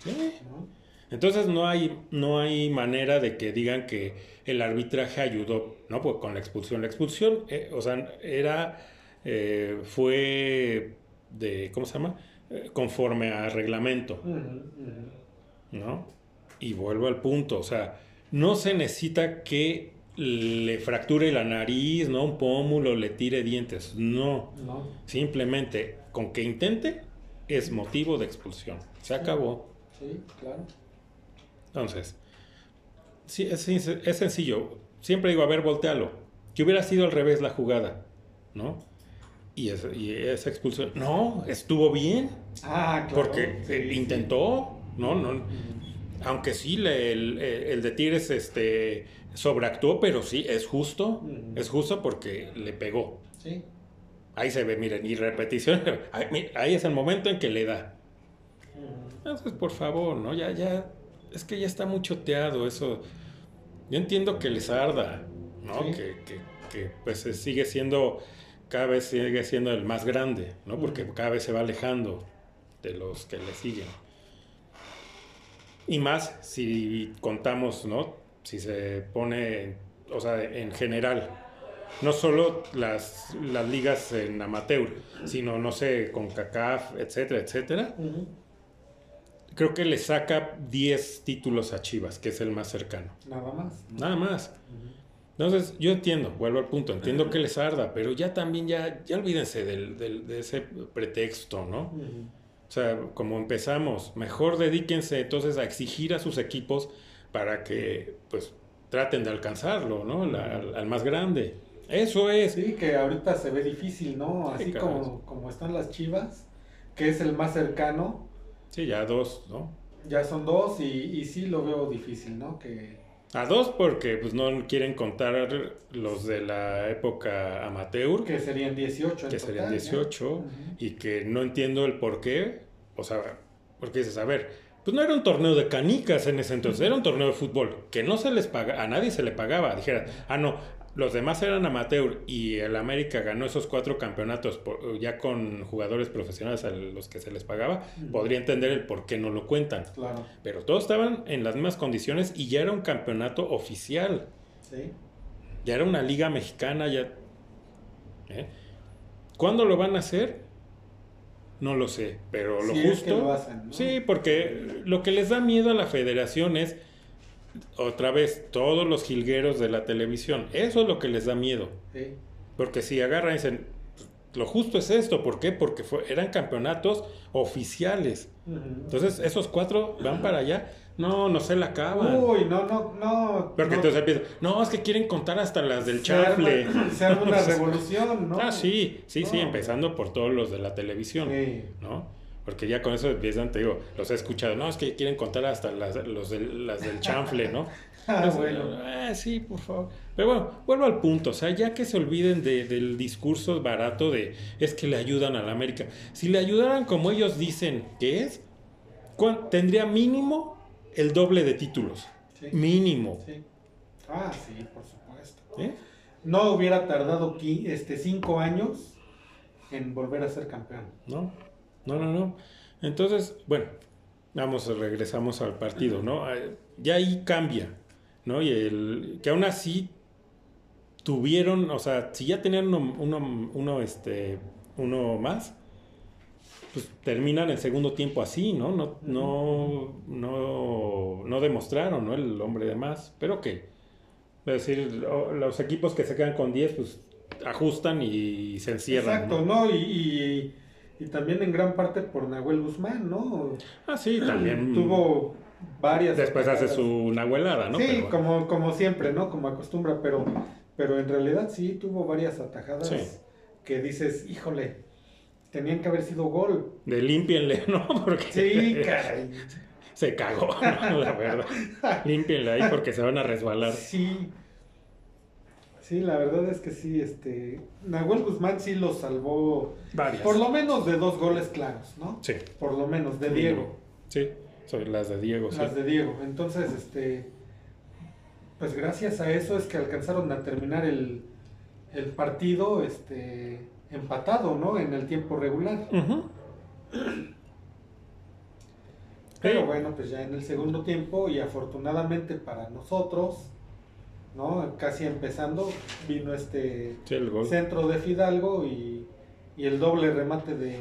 Sí. ¿no? Entonces no hay, no hay manera de que digan que el arbitraje ayudó, ¿no? Pues con la expulsión. La expulsión, eh, o sea, era, eh, fue de, ¿cómo se llama? Eh, conforme a reglamento. ¿no? Y vuelvo al punto, o sea, no se necesita que le fracture la nariz, ¿no? Un pómulo, le tire dientes, no. No. Simplemente con que intente es motivo de expulsión. Se acabó. Sí, claro. Entonces, sí, es, es sencillo. Siempre digo, a ver, voltealo. Que hubiera sido al revés la jugada, ¿no? Y, es- y esa expulsión, no, estuvo bien, Ah, claro. porque sí, eh, sí. intentó, ¿no? no Ujú. Aunque sí, le- el, el de Tigres este, sobreactuó, pero sí, es justo, Ujú. es justo porque le pegó. Sí. Ahí se ve, miren, y repetición, ahí, ahí es el momento en que le da. Ujú. Entonces, por favor, ¿no? Ya, ya, es que ya está muy choteado eso. Yo entiendo que les arda, ¿no? Sí. Que, que, que, pues eh, sigue siendo, cada vez sigue siendo el más grande, ¿no? Porque cada vez se va alejando de los que le siguen. Y más si contamos, ¿no? Si se pone, o sea, en general, no solo las, las ligas en amateur, sino, no sé, con CACAF, etcétera, etcétera. Creo que le saca 10 títulos a Chivas, que es el más cercano. Nada más. Nada más. Entonces, yo entiendo, vuelvo al punto, entiendo que les arda, pero ya también, ya, ya olvídense del, del- de ese pretexto, ¿no? O sea, como empezamos, mejor dedíquense entonces a exigir a sus equipos para que, pues, traten de alcanzarlo, ¿no? La- al, al más grande. Eso es. Sí, que ahorita se ve difícil, ¿no? Así como, como están las chivas, que es el más cercano, Sí, ya dos, ¿no? ya son dos y, y sí lo veo difícil, ¿no? Que A dos porque, pues, no quieren contar los de la época amateur. que serían 18 en que serían total, ¿no? 18 Ujú. y que no entiendo el por qué. O sea, porque dices, a ver, pues no era un torneo de canicas en ese entonces, era un torneo de fútbol que no se les paga, a nadie se le pagaba. Dijera, ah, no, los demás eran amateur y el América ganó esos cuatro campeonatos por- ya con jugadores profesionales a los que se les pagaba, podría entender el por qué no lo cuentan. Claro, Pero todos estaban en las mismas condiciones y ya era un campeonato oficial. sí. Ya era una liga mexicana, ya. ¿eh? ¿Cuándo lo van a hacer? No lo sé, pero lo Si es que justo. lo hacen, ¿no? Sí, porque lo que les da miedo a la federación es, otra vez, todos los jilgueros de la televisión. Eso es lo que les da miedo. Sí. Porque si agarran y dicen, lo justo es esto. ¿Por qué? Porque fue- eran campeonatos oficiales. Entonces, esos cuatro van para allá. No, no se la acaban. Uy, no, no, no. Porque no, entonces empiezan, no, es que quieren contar hasta las del se arma- chanfle. Se arma una revolución, ¿no? Ah, sí, sí, sí, empezando por todos los de la televisión, Sí. ¿no? Porque ya con eso empiezan, te digo, los he escuchado, no, es que quieren contar hasta las, los del, las del chanfle, ¿no? Ah, Entonces, bueno. ah, sí, por favor. Pero bueno, vuelvo al punto, o sea, ya que se olviden de- del discurso barato de es que le ayudan a la América. Si le ayudaran como ellos dicen que es, ¿cuán- tendría mínimo el doble de títulos. Sí. Mínimo. Sí. Ah, sí, por supuesto. ¿eh? No hubiera tardado qui- este, cinco años en volver a ser campeón. ¿no? No, no, no. Entonces, bueno, vamos, regresamos al partido, ¿no? Ya ahí cambia, ¿no? Y el, que aún así tuvieron, o sea, si ya tenían uno, uno, uno, este, uno más, pues terminan el segundo tiempo así, ¿no? No, no, no, no demostraron, ¿no? El hombre de más, pero que, es decir, lo- los equipos que se quedan con 10, pues ajustan y se encierran. Exacto, ¿no? ¿no? Y, y, y también en gran parte por Nahuel Guzmán, ¿no? Ah, sí, también. Tuvo varias. Después hace su nahuelada, ¿no? Sí, Pero- como, como siempre, ¿no? Como acostumbra, pero, pero en realidad sí tuvo varias atajadas Sí. que dices, híjole, tenían que haber sido gol. De límpienle, ¿no? Porque Sí, caray. se cagó, ¿no? la verdad. Límpienle ahí porque se van a resbalar. Sí. Sí, la verdad es que sí, este. Nahuel Guzmán sí lo salvó. Varias. Por lo menos de dos goles claros, ¿no? Sí, Por lo menos, de Diego. sí, soy las de Diego, sí. Las de Diego. Entonces, este. Pues gracias a eso es que alcanzaron a terminar el, el partido este, empatado, ¿no? En el tiempo regular. Pero bueno, pues ya en el segundo tiempo y afortunadamente para nosotros, ¿no? Casi empezando, vino este Sí, centro de Fidalgo y, y el doble remate de,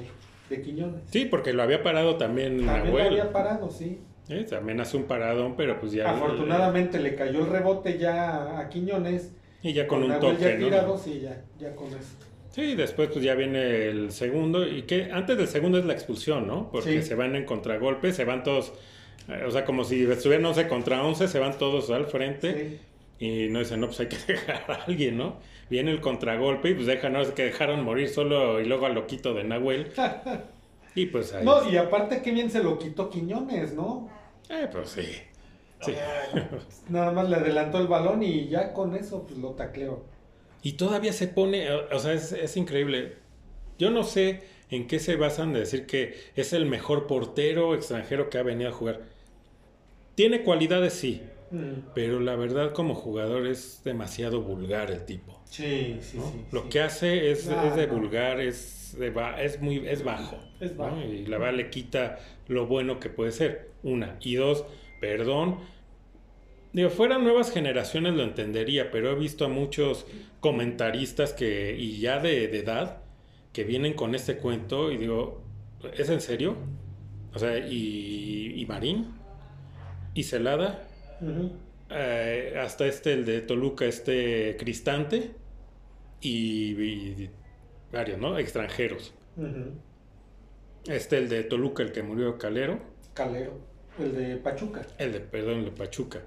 de Quiñones. Sí, porque lo había parado también También lo Nahuel. había parado, sí. ¿eh? También hace un paradón, pero pues ya. Afortunadamente le cayó el rebote ya a Quiñones. Y ya con un Nahuel toque, ya ¿no? tirado, sí, ya, ya con eso. Sí, después pues ya viene el segundo y que antes del segundo es la expulsión, ¿no? Porque Sí. se van en contragolpe, se van todos, eh, o sea, como si estuvieran 11 contra 11, se van todos al frente Sí. Y no dicen, no, pues hay que dejar a alguien, ¿no? Viene el contragolpe y pues dejan, no, es que dejaron morir solo y luego al loquito de Nahuel y pues ahí... No, y aparte qué bien se lo quitó Quiñones, ¿no? Eh, pues sí, sí. Nada más le adelantó el balón y ya con eso pues lo tacleó. Y todavía se pone, o o sea, es, es increíble. Yo no sé en qué se basan de decir que es el mejor portero extranjero que ha venido a jugar. Tiene cualidades, sí, Mm. pero la verdad como jugador es demasiado vulgar el tipo. Sí, sí, ¿no? sí. Lo sí. que hace es, es de no. vulgar, es, de ba- es muy es bajo. Es ¿no? bajo. Y la verdad le quita lo bueno que puede ser. Una. Y dos, perdón. Digo, fueran nuevas generaciones lo entendería, pero he visto a muchos comentaristas que, y ya de, de edad, que vienen con este cuento y digo, ¿es en serio? O sea, y, y Marín, y Celada, Eh, hasta este, el de Toluca, este Cristante, y, y varios, ¿no? Extranjeros. Este, el de Toluca, el que murió Calero, Calero, el de Pachuca. el de, perdón, el de Pachuca.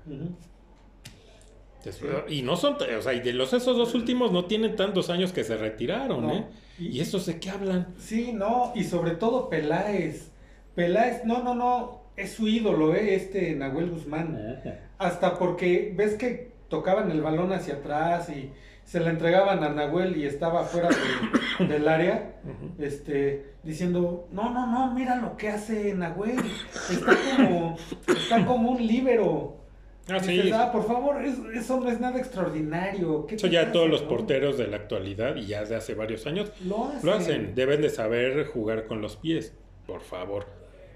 Después- Y no son, o sea, y de los esos dos últimos no tienen tantos años que se retiraron, No. ¿eh? Y- ¿Y estos de qué hablan? Sí, no, y sobre todo Peláez. Peláez, no, no, no, es su ídolo, ¿eh? Este Nahuel Guzmán. Hasta porque ves que tocaban el balón hacia atrás y se la entregaban a Nahuel y estaba fuera de- del área, este, diciendo, no, no, no, mira lo que hace Nahuel, está como, está como un líbero. Ah, sí. Dices, "Ah, por favor, es- eso no es nada extraordinario. ¿qué Eso ya todos los no?". porteros de la actualidad y ya de hace varios años lo hacen. lo hacen. Deben de saber jugar con los pies, por favor.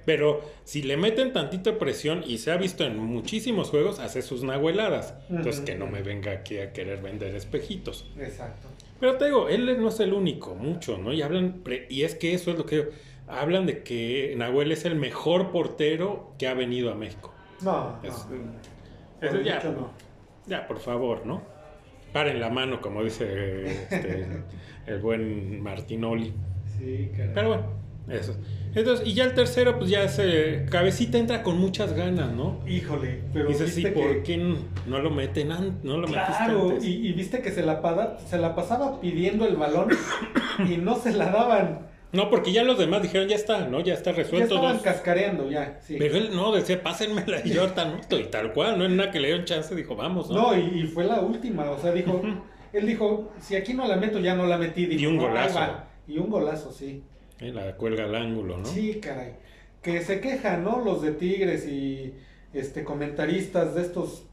Pero si le meten tantita presión y se ha visto en muchísimos juegos, hace sus nahueladas. Entonces que no me venga aquí a querer vender espejitos. Exacto. Pero te digo, él no es el único, mucho, ¿no? Y hablan, pre- y es que eso es lo que digo, hablan de que Nahuel es el mejor portero que ha venido a México. No, Es- no. Por ya, no. ya, por favor, ¿no? paren la mano, como dice este, el buen Martinoli. Sí, caray. Pero bueno, eso. Entonces, y ya el tercero, pues ya se. Cabecita entra con muchas ganas, ¿no? Híjole, pero Dices, sí, ¿por qué no, lo meten an- no lo metiste Claro, antes? y, y viste que se la, pada- se la pasaba pidiendo el balón y no se la daban. No, porque ya los demás dijeron, ya está, ¿no? Ya está Ya resuelto. estaban dos. cascareando ya, sí. Pero él no, decía, pásenmela y yo no, y tal cual, no es nada que le dieron chance, dijo, vamos, ¿no? No, y, y fue la última, o sea, dijo, él dijo, si aquí no la meto, ya no la metí. Dijo, Y un "No, ahí golazo. va". Y un golazo, sí. Eh, La cuelga al ángulo, ¿no? Sí, caray. Que se quejan, ¿no? Los de Tigres y este comentaristas de estos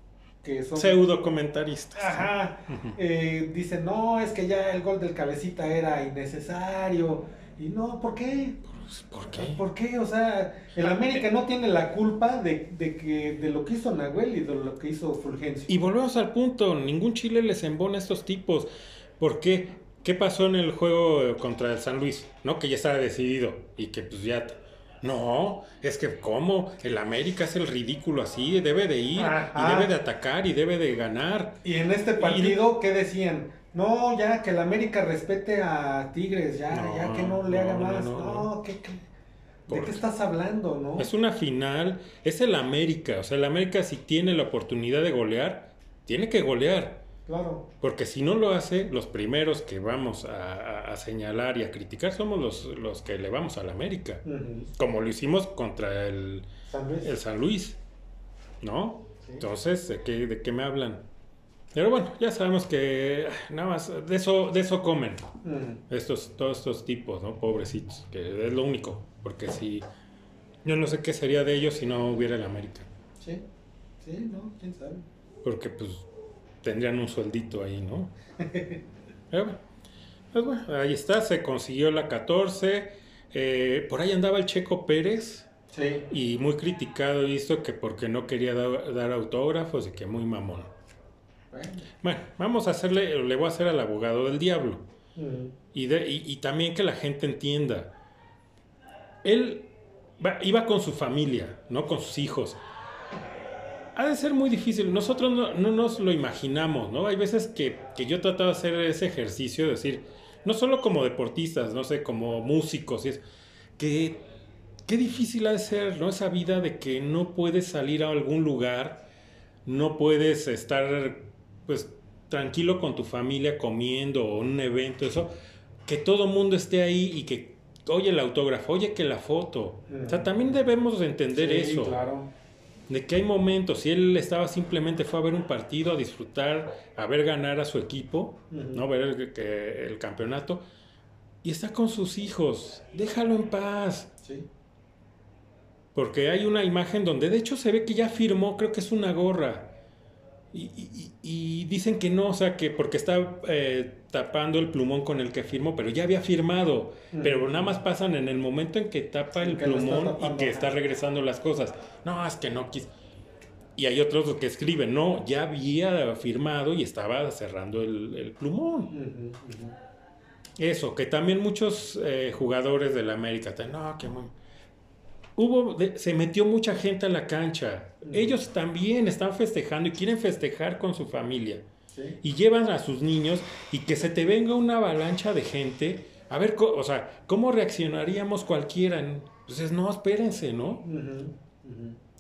que son... Pseudo comentaristas. Ajá. Eh, dicen, no, es que ya el gol del cabecita era innecesario. Y no, ¿por qué? Pues, ¿Por qué? ¿Por qué? O sea, el América no tiene la culpa de, de que, de lo que hizo Nahuel y de lo que hizo Fulgencio. Y volvemos al punto, ningún Chile les embona a estos tipos. ¿Por qué? ¿Qué pasó en el juego contra el San Luis? ¿No? Que ya estaba decidido y que pues ya... No, es que ¿cómo? El América es el ridículo así, debe de ir Ajá. y debe de atacar y debe de ganar. Y en este partido, ¿qué decían? No, ya que el América respete a Tigres, ya, No, ya que no le haga no, más. no, No, no. ¿qué, qué? ¿de qué estás hablando, no? Es una final, es el América, o sea, el América si tiene la oportunidad de golear, tiene que golear. Claro. Porque si no lo hace, los primeros que vamos a, a- a señalar y a criticar somos los, los que le vamos al América. Ujú. Como lo hicimos contra el, San Luis. el San Luis, ¿no? Sí. Entonces, ¿de qué, ¿de qué me hablan? Pero bueno, ya sabemos que ah, nada más de eso, de eso comen Ujú. estos, todos estos tipos, ¿no? Pobrecitos, que es lo único. Porque si yo no sé qué sería de ellos si no hubiera el América. Sí, sí, no, quién sabe. Porque pues tendrían un sueldito ahí, ¿no? Pero bueno, pues bueno, ahí está, se consiguió la 14. eh, por ahí andaba el Checo Pérez Sí. y muy criticado esto que porque no quería dar, dar autógrafos y que muy mamón. Bueno. Bueno, vamos a hacerle, le voy a hacer al abogado del diablo. Ujú. Y, de- y- y también que la gente entienda. Él va- iba con su familia, ¿no? Con sus hijos. Ha de ser muy difícil. Nosotros no, no nos lo imaginamos, ¿no? Hay veces que, que yo he tratado de hacer ese ejercicio, de decir, no solo como deportistas, no sé, como músicos, y es, que qué difícil ha de ser, ¿no? Esa vida de que no puedes salir a algún lugar, no puedes estar, pues, tranquilo con tu familia comiendo o un evento, eso, que todo mundo esté ahí y que, oye el autógrafo, oye que la foto. O sea, también debemos de entender Sí, eso. claro. De que hay momentos, si él estaba simplemente fue a ver un partido, a disfrutar, a ver ganar a su equipo. ¿no? Ver el, que- el campeonato, y está con sus hijos, déjalo en paz. Sí. Porque hay una imagen donde de hecho se ve que ya firmó, creo que es una gorra. Y, y- dicen que no, o sea, que porque está eh, tapando el plumón con el que firmó, pero ya había firmado. Mm. Pero nada más pasan en el momento en que tapa el Que plumón y que está regresando las cosas. No, es que no quis. Y hay otros que escriben, no, ya había firmado y estaba cerrando el, el plumón. Eso, que también muchos eh, jugadores de la América, no, que muy... Hubo, se metió mucha gente a la cancha. Ellos también están festejando y quieren festejar con su familia. Sí. Y llevan a sus niños y que se te venga una avalancha de gente. A ver, o sea, ¿cómo reaccionaríamos cualquiera? Entonces, no, espérense, ¿no?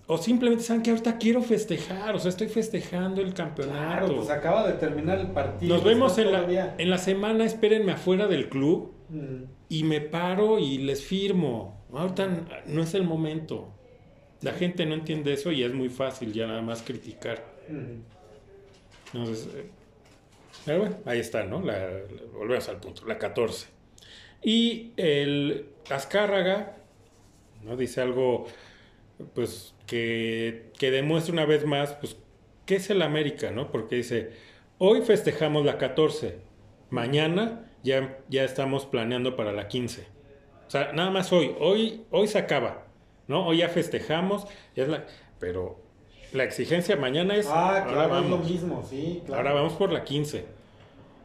O simplemente saben que ahorita quiero festejar, o sea, estoy festejando el campeonato. Claro, pues acaba de terminar el partido. Nos vemos en la, en la semana, espérenme afuera del club y me paro y les firmo. Ahorita no es el momento. La gente no entiende eso y es muy fácil ya nada más criticar. Entonces, eh, pero bueno, ahí está, ¿no? La, la- volvemos al punto, la 14. Y el Azcárraga, ¿no? Dice algo, pues, que, que demuestra una vez más, pues, ¿qué es el América, no? Porque dice, hoy festejamos la 14, mañana ya, ya estamos planeando para la 15. O sea, nada más hoy, hoy, hoy se acaba, ¿no? Hoy ya festejamos, ya es la, pero la exigencia mañana es, Ah, ahora claro, es lo vamos. mismo, sí, claro. Ahora vamos por la 15.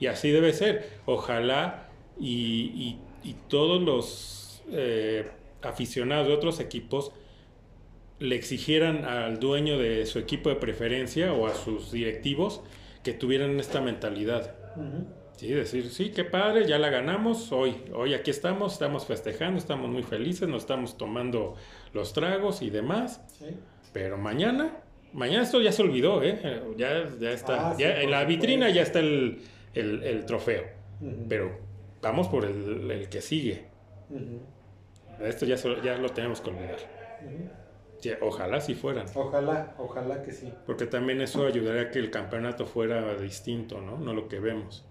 Y así debe ser. Ojalá y, y- y todos los eh, aficionados de otros equipos le exigieran al dueño de su equipo de preferencia o a sus directivos que tuvieran esta mentalidad. Sí, decir, sí, qué padre, ya la ganamos, hoy, hoy aquí estamos, estamos festejando, estamos muy felices, nos estamos tomando los tragos y demás. Pero mañana, mañana esto ya se olvidó, ¿eh? Ya, ya está, ah, ya, en la vitrina ya está el, trofeo. Pero vamos por el, que sigue. Esto ya, ya lo tenemos que olvidar. ojalá si fueran. Ojalá, ojalá que sí. Porque también eso ayudaría a que el campeonato fuera distinto, ¿no? No lo que vemos.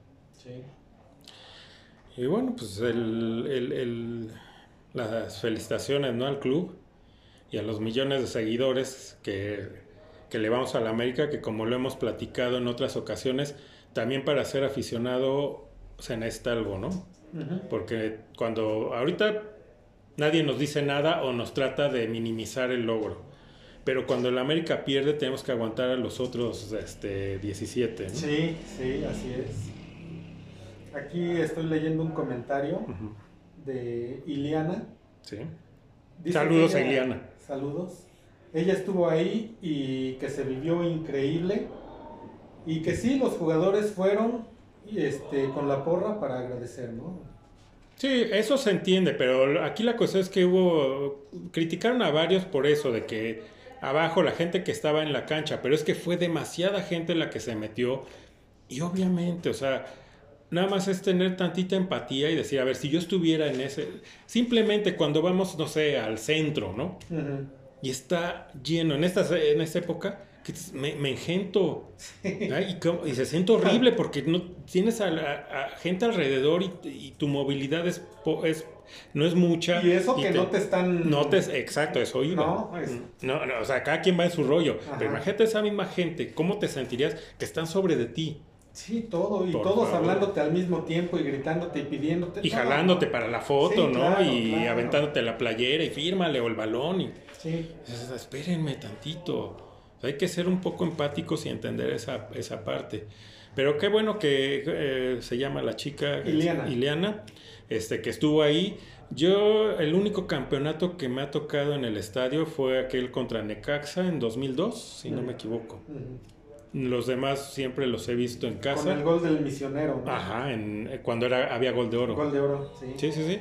Y bueno, pues el, las felicitaciones ¿no? al club y a los millones de seguidores que, le vamos a la América, que como lo hemos platicado en otras ocasiones, también para ser aficionado se necesita algo, ¿no? Porque cuando ahorita nadie nos dice nada o nos trata de minimizar el logro. Pero cuando el América pierde tenemos que aguantar a los otros este, 17. Sí, sí, así es. Aquí estoy leyendo un comentario de Iliana. Sí. saludos a Iliana. Saludos. Ella estuvo ahí y que se vivió increíble. Y que sí, los jugadores fueron este, con la porra para agradecer, ¿no? Sí, eso se entiende, pero aquí la cosa es que hubo, criticaron a varios por eso, de que abajo la gente que estaba en la cancha, pero es que fue demasiada gente la que se metió y obviamente, o sea, nada más es tener tantita empatía y decir, a ver, si yo estuviera en ese, simplemente cuando vamos, no sé, al centro, ¿no? Y está lleno, en esta, en esta época, que me, me engento y, se siente horrible porque no tienes a, gente alrededor y, tu movilidad es, es, no es mucha. Y eso que no te están... No te, exacto, eso iba. No, no, no, o sea, cada quien va en su rollo. Pero imagínate esa misma gente, ¿cómo te sentirías que están sobre de ti? Sí, todo, y todos hablándote al mismo tiempo y gritándote y pidiéndote. Y jalándote para la foto, ¿no? y aventándote la playera y fírmale o el balón. Y... Sí. espérenme tantito. hay que ser un poco empáticos y entender esa, esa parte. Pero qué bueno que eh, se llama la chica Ileana. Ileana, este, que estuvo ahí. Yo, el único campeonato que me ha tocado en el estadio fue aquel contra Necaxa en 2002, si no me equivoco. Los demás siempre los he visto en casa. Con el gol del misionero. Ajá, en, eh, cuando era, había gol de oro. Gol de oro, sí. Sí, sí, sí.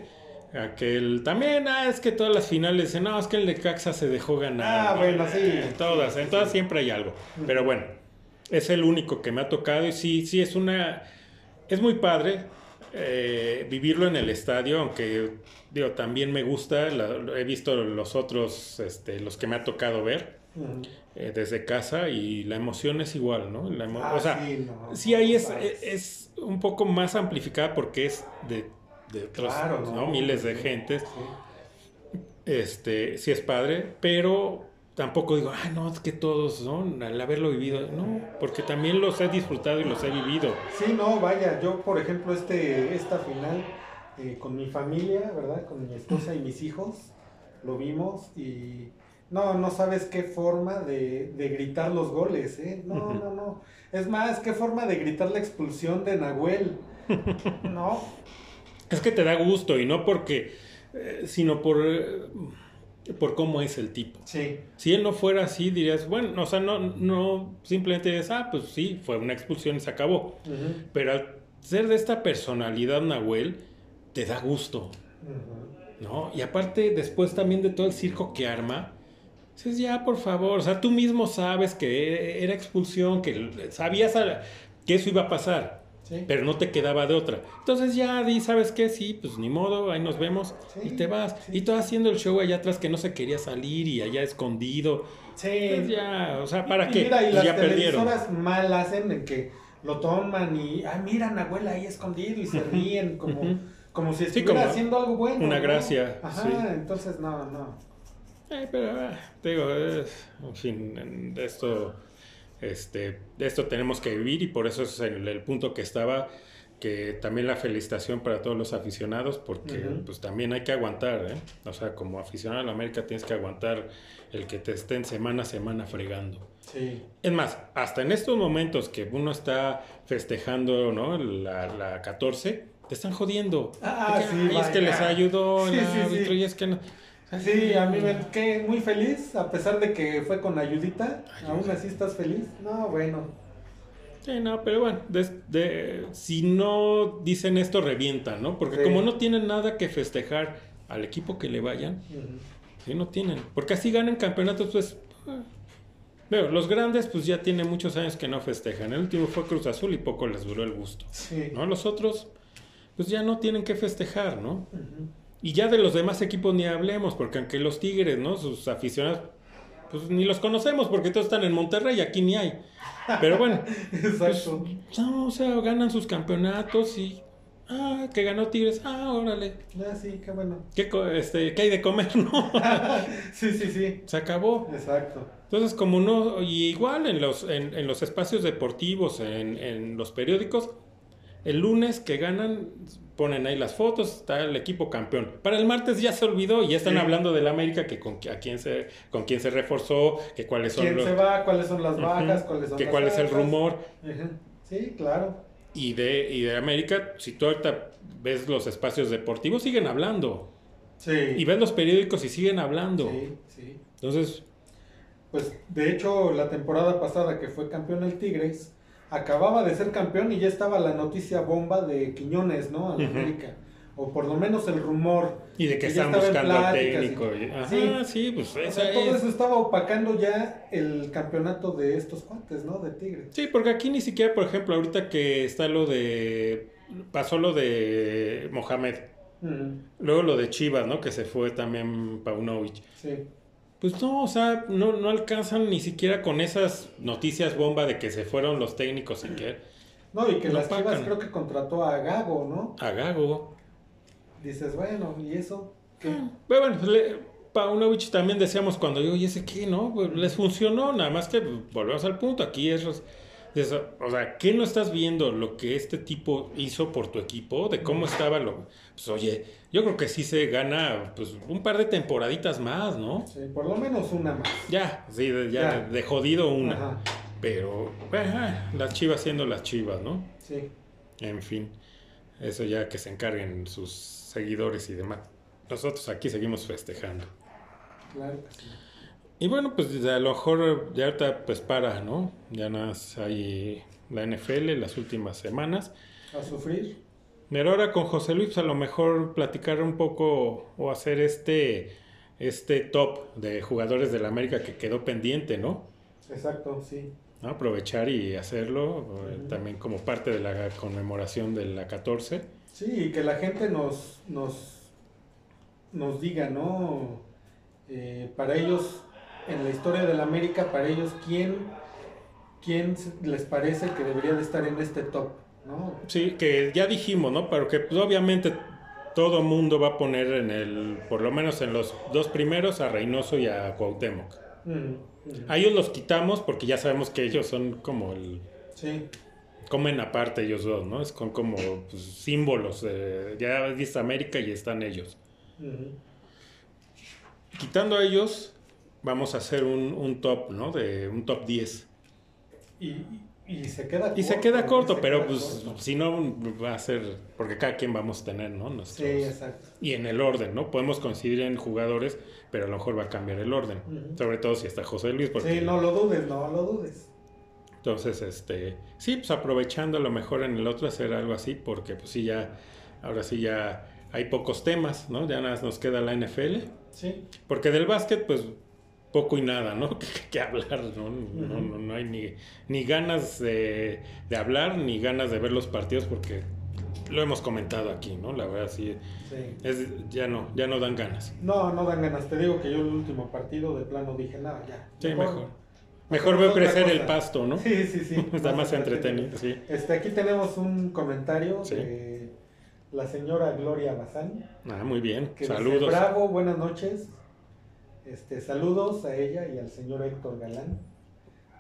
Aquel, también, ah, es que todas las finales, no, es que el de Caxa se dejó ganar. Ah, bueno, sí. En todas, en todas siempre hay algo. Pero bueno, es el único que me ha tocado y sí, sí, es una, es muy padre eh, vivirlo en el estadio, aunque, digo, también me gusta, he visto los otros, este, los que me ha tocado ver. Eh, desde casa y la emoción es igual, ¿no? Ah, o sea, sí, ahí es, es, un poco más amplificada porque es de, de otros, ¿no? Miles de gentes. Este, sí es padre, pero tampoco digo, ah, no, es que todos, ¿no? Al haberlo vivido, no, porque también los he disfrutado y los he vivido. Sí, no, vaya, yo, por ejemplo, este, esta final eh, con mi familia, ¿verdad? Con mi esposa y mis hijos, lo vimos y no, no sabes qué forma de, gritar los goles, ¿eh? No, no, no. Es más, qué forma de gritar la expulsión de Nahuel. No. Es que te da gusto y no porque, eh, sino por, por cómo es el tipo. Sí. Si él no fuera así, dirías, bueno, o sea, no, no, simplemente dirías, ah, pues sí, fue una expulsión y se acabó. Pero al ser de esta personalidad Nahuel, te da gusto. ¿No? Y aparte, después también de todo el circo que arma, Dices, ya, por favor, o sea, tú mismo sabes que era expulsión, que sabías que eso iba a pasar, pero no te quedaba de otra. Entonces ya di, ¿sabes qué? Sí, pues ni modo, ahí nos vemos y te vas. Y todo haciendo el show allá atrás que no se quería salir y allá escondido. Sí. Pues ya, o sea, ¿para qué? Mira, y pues las ya perdieron. mal hacen en que lo toman y, ah, miran, abuela ahí escondido y se ríen como, como si estuviera haciendo algo bueno. Una gracia. Ajá, entonces no, no. Eh, pero, ah, te digo, en fin, de esto, este, de esto tenemos que vivir y por eso es el, punto que estaba, que también la felicitación para todos los aficionados, porque pues también hay que aguantar, ¿eh? O sea, como aficionado a la América tienes que aguantar el que te estén semana a semana fregando. Sí. Es más, hasta en estos momentos que uno está festejando, ¿no? La, la 14, te están jodiendo. Ah, sí, y es que les ayudó el árbitro y es que no. Sí, a mí me quedé muy feliz, a pesar de que fue con ayudita. ¿Aún así estás feliz? No, bueno. Sí, no, pero bueno, de- de- si no dicen esto, revientan, ¿no? Porque Sí. como no tienen nada que festejar al equipo que le vayan, Ujú. sí, no tienen. Porque así ganan campeonatos, pues... ah. Pero los grandes, pues ya tienen muchos años que no festejan. El último fue Cruz Azul y poco les duró el gusto. Sí. ¿No? Los otros, pues ya no tienen que festejar, ¿no? Ujú. Y ya de los demás equipos ni hablemos, porque aunque los Tigres, ¿no? Sus aficionados, pues ni los conocemos, porque todos están en Monterrey y aquí ni hay. Pero bueno, pues, Exacto. no, o sea, ganan sus campeonatos y... Ah, que ganó Tigres. Ah, órale. Ah, sí, qué bueno. ¿Qué, este, ¿qué hay de comer? No, sí, sí, sí. se acabó. Exacto. Entonces, como no, y igual en los, en, en los espacios deportivos, en, en los periódicos, el lunes que ganan, ponen ahí las fotos, está el equipo campeón. Para el martes ya se olvidó y ya están Sí. hablando del América, que con, a quién se, con quién se reforzó, que cuáles son ¿Quién los... se va? ¿Cuáles son las bajas? Ujú, ¿Cuáles son que las cuál es el rumor. Sí, claro. Y de, y de América, si tú ahorita ves los espacios deportivos, siguen hablando. Sí. Y ves los periódicos y siguen hablando. Sí, sí. Entonces, Pues de hecho, la temporada pasada que fue campeón el Tigres, acababa de ser campeón y ya estaba la noticia bomba de Quiñones, ¿no? A la Ujú. América. O por lo menos el rumor. y de que están en buscando y- técnico. y- Ajá, Sí. sí, pues O esa sea, todo es- eso estaba opacando ya el campeonato de estos cuates, ¿no? De Tigres. Sí, porque aquí ni siquiera, por ejemplo, ahorita que está lo de. Pasó lo de Mohamed. Luego lo de Chivas, ¿no? Que se fue también Paunovic. Sí. Pues no, o sea, no, no alcanzan ni siquiera con esas noticias bomba de que se fueron los técnicos y que. No, y que No las Chivas creo que contrató a Gago, ¿no? A Gago. Dices, bueno, ¿y eso? ¿Qué? Pero bueno, pues, le- Paunovic también decíamos cuando yo, ¿y ese qué, no? Pues les funcionó, nada más que pues, volvemos al punto. Aquí es. O sea, ¿qué no estás viendo lo que este tipo hizo por tu equipo? De cómo estaba lo. Pues oye, yo creo que sí se gana pues un par de temporaditas más, ¿no? Sí, por lo menos una más. Ya, sí, ya, Ya. de jodido una. Ajá. Pero, ajá, las chivas siendo las chivas, ¿no? Sí. En fin, eso ya que se encarguen sus seguidores y demás. Nosotros aquí seguimos festejando. Claro que sí. Y bueno, pues a lo mejor ya ahorita pues para, ¿no? Ya nada más hay la NFL las últimas semanas. A sufrir. Pero ahora con José Luis pues, a lo mejor platicar un poco o hacer este, este top de jugadores de la América que quedó pendiente, ¿no? Exacto, sí. ¿No? Aprovechar y hacerlo eh, también como parte de la conmemoración de la 14. Sí, y que la gente nos, nos, nos diga, ¿no? Eh, para ellos, en la historia de la América, para ellos, ¿quién, quién les parece que debería de estar en este top? ¿no? Sí, que ya dijimos, ¿no? Pero que pues, obviamente todo mundo va a poner en el, por lo menos en los dos primeros, a Reynoso y a Cuauhtémoc. Mm, mm. A ellos los quitamos porque ya sabemos que ellos son como el... Sí, Comen aparte ellos dos, ¿no? Es con como pues, símbolos. ya dice América y están ellos. ujú. Quitando a ellos, vamos a hacer un, un top, ¿no? De un top 10. y, y se queda corto. Y se queda corto, Se pero queda pues corto. si no va a ser... Porque cada quien vamos a tener, ¿no? Nuestros, Sí, exacto. y en el orden, ¿no? Podemos coincidir en jugadores, pero a lo mejor va a cambiar el orden. Sobre todo si está José Luis, porque... Sí, no lo dudes, no lo dudes. Entonces, este... Sí, pues aprovechando a lo mejor en el otro hacer algo así, porque pues sí ya... Ahora sí ya hay pocos temas, ¿no? Ya nada más nos queda la NFL. Sí, Porque del básquet, pues poco y nada, ¿no? Que, que hablar, ¿no? No, no, no hay ni, ni ganas de, de hablar, ni ganas de ver los partidos, porque lo hemos comentado aquí, ¿no? La verdad, sí, sí. es, ya no, ya no dan ganas. No, no dan ganas. Te digo que yo el último partido de plano dije, nada, ya. Sí, mejor. Mejor veo crecer el pasto, ¿no? Sí, sí, sí. Está más entretenido, sí. Este, aquí tenemos un comentario Sí. de la señora Gloria Bazán. Ah, muy bien. Que Dice, Saludos. Bravo, buenas noches. Este, saludos a ella y al señor Héctor Galán.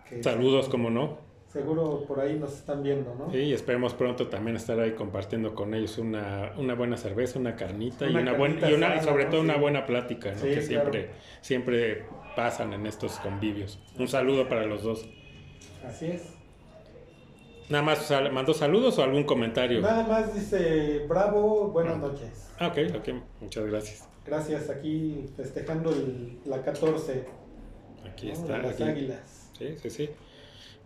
que Saludos, como no. Seguro por ahí nos están viendo, ¿no? Sí, y esperemos pronto también estar ahí compartiendo con ellos una, una buena cerveza, una carnita y Una una buena carnita y, una, y asada, sobre ¿no? todo una buena plática, ¿no? Sí, que claro. siempre, siempre pasan en estos convivios. Un saludo para los dos. Así es. Nada más mandó saludos o algún comentario. Nada más dice, bravo, buenas Ah. noches. Ah, ok, ok, muchas gracias. Gracias, aquí festejando el- la 14 Aquí ¿no? está. de las aquí. águilas. Sí, sí, sí.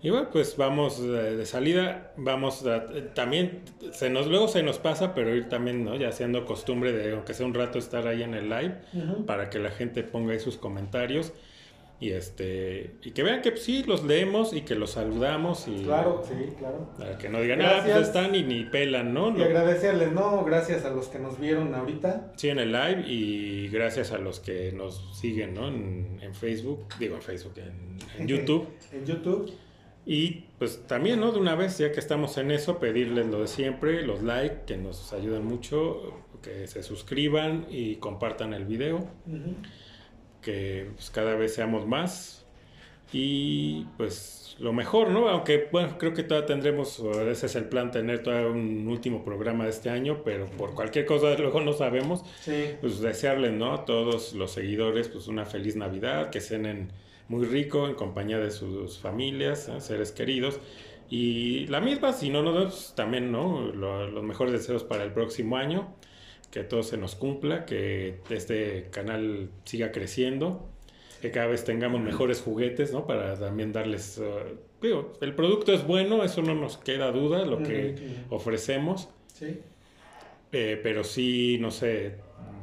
Y bueno, pues vamos de, de salida, vamos a- también, se nos, luego se nos pasa, pero ir también, ¿no? Ya siendo costumbre de, aunque sea un rato, estar ahí en el live para que la gente ponga ahí sus comentarios y este y que vean que sí los leemos y que los saludamos y Claro, sí, claro. para que no digan ah pues Gracias. están y ni pelan no Y agradecerles, no, gracias a los que nos vieron ahorita. sí en el live y gracias a los que nos siguen no en, en Facebook digo en Facebook en, en YouTube En YouTube. y pues también no de una vez ya que estamos en eso pedirles lo de siempre los like que nos ayudan mucho que se suscriban y compartan el video Ujú. Que pues, cada vez seamos más y pues lo mejor, ¿no? Aunque bueno, creo que todavía tendremos, ese es el plan, tener todavía un último programa de este año, pero por cualquier cosa luego no sabemos, Sí. pues desearles, ¿no? A todos los seguidores, pues una feliz Navidad, que cenen muy rico en compañía de sus familias, ¿eh? seres queridos. Y la misma, si no nos vemos, también, ¿no? Lo- los mejores deseos para el próximo año, que todo se nos cumpla, que este canal siga creciendo, que cada vez tengamos mejores juguetes, ¿no? Para también darles, digo, el producto es bueno, eso no nos queda duda, lo que ofrecemos. Sí. Eh, pero sí, no sé,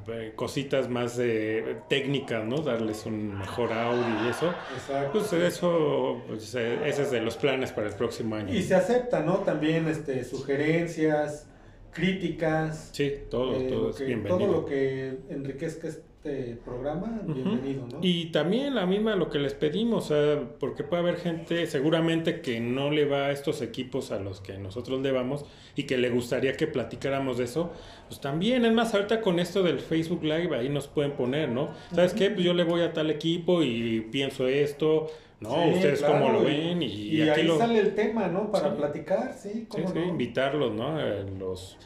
eh, cositas más eh, técnicas, ¿no? Darles un mejor audio y eso. Exacto. Pues eso, pues, ese es de los planes para el próximo año. Y se acepta, ¿no? También este, sugerencias, críticas. Sí, todo, eh, todo lo que- bienvenido. todo lo que enriquezca este programa, bienvenido, ¿no? Y también la misma lo que les pedimos, sea, porque puede haber gente seguramente que no le va a estos equipos a los que nosotros le vamos y que le gustaría que platicáramos de eso, pues también, es más, ahorita con esto del Facebook Live ahí nos pueden poner, ¿no? ¿Sabes qué? Pues yo le voy a tal equipo y pienso esto, ¿no? Sí, Ustedes claro, cómo lo y- ven y, Y, aquí ahí lo... sale el tema, ¿no? Para Sí. platicar, sí, cómo sí, no? invitarlos, ¿no? Eh, Los,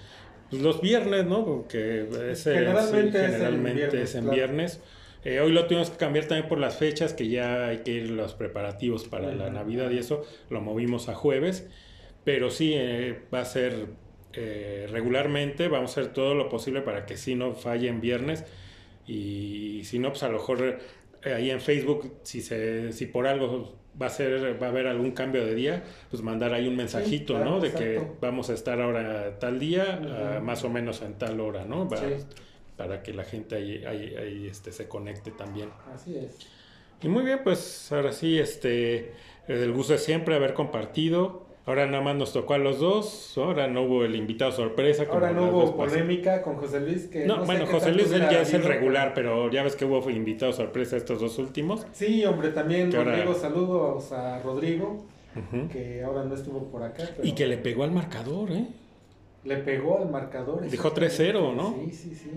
pues, los viernes, ¿no? Porque ese, Generalmente sí, es en generalmente viernes, es en claro. viernes. Eh, hoy lo tuvimos que cambiar también por las fechas, que ya hay que ir los preparativos para la Ujú. Navidad y eso, lo movimos a jueves. Pero sí, eh, va a ser eh, regularmente, vamos a hacer todo lo posible para que sí no falle en viernes. Y si no, pues a lo mejor ahí en Facebook, si, se, si por algo va a ser va a haber algún cambio de día, pues mandar ahí un mensajito, claro, ¿no? De que vamos a estar ahora tal día, más o menos en tal hora, ¿no? Sí. Para que la gente ahí, ahí, ahí, este, se conecte también. Así es. Y muy bien, pues ahora sí, este, el gusto de siempre haber compartido. Ahora nada más nos tocó a los dos. Ahora no hubo el invitado sorpresa. como Ahora no hubo polémica con José Luis. Que No, no sé bueno, qué José Luis él ya es el regular, pero ya ves que hubo invitado sorpresa estos dos últimos. Sí, hombre, también Que ahora- Rodrigo, saludos a Rodrigo, Ujú. que ahora no estuvo por acá. pero Y que le pegó al marcador, ¿eh? le pegó al marcador. Dijo exactamente. 3-0, ¿no? Sí, sí, sí.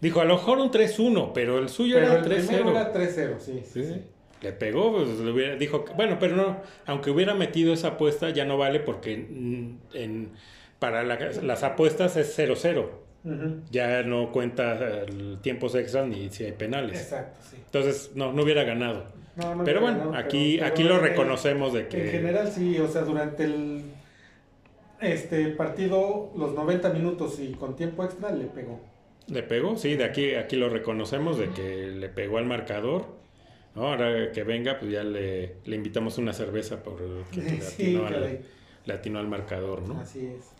Dijo, a lo mejor un 3-1, pero el suyo Pero era el primero 3-0. era 3-0, sí, sí, Sí, sí. Le pegó, pues le hubiera, dijo, que- bueno, pero no, aunque hubiera metido esa apuesta, ya no vale porque en, para la- las apuestas es 0-0. Ujú. Ya no cuenta el tiempos extras ni si hay penales. Exacto, sí. Entonces, no, no hubiera ganado. No, no Pero hubiera bueno, ganado, aquí, pero- aquí pero lo reconocemos de que... En general sí, o sea, durante el este partido, los 90 minutos y con tiempo extra le pegó. Le pegó, sí, de aquí, aquí lo reconocemos de que le pegó al marcador. Ahora que venga, pues ya le, le invitamos una cerveza por que Sí, atinó, al, marcador, ¿no? Así es.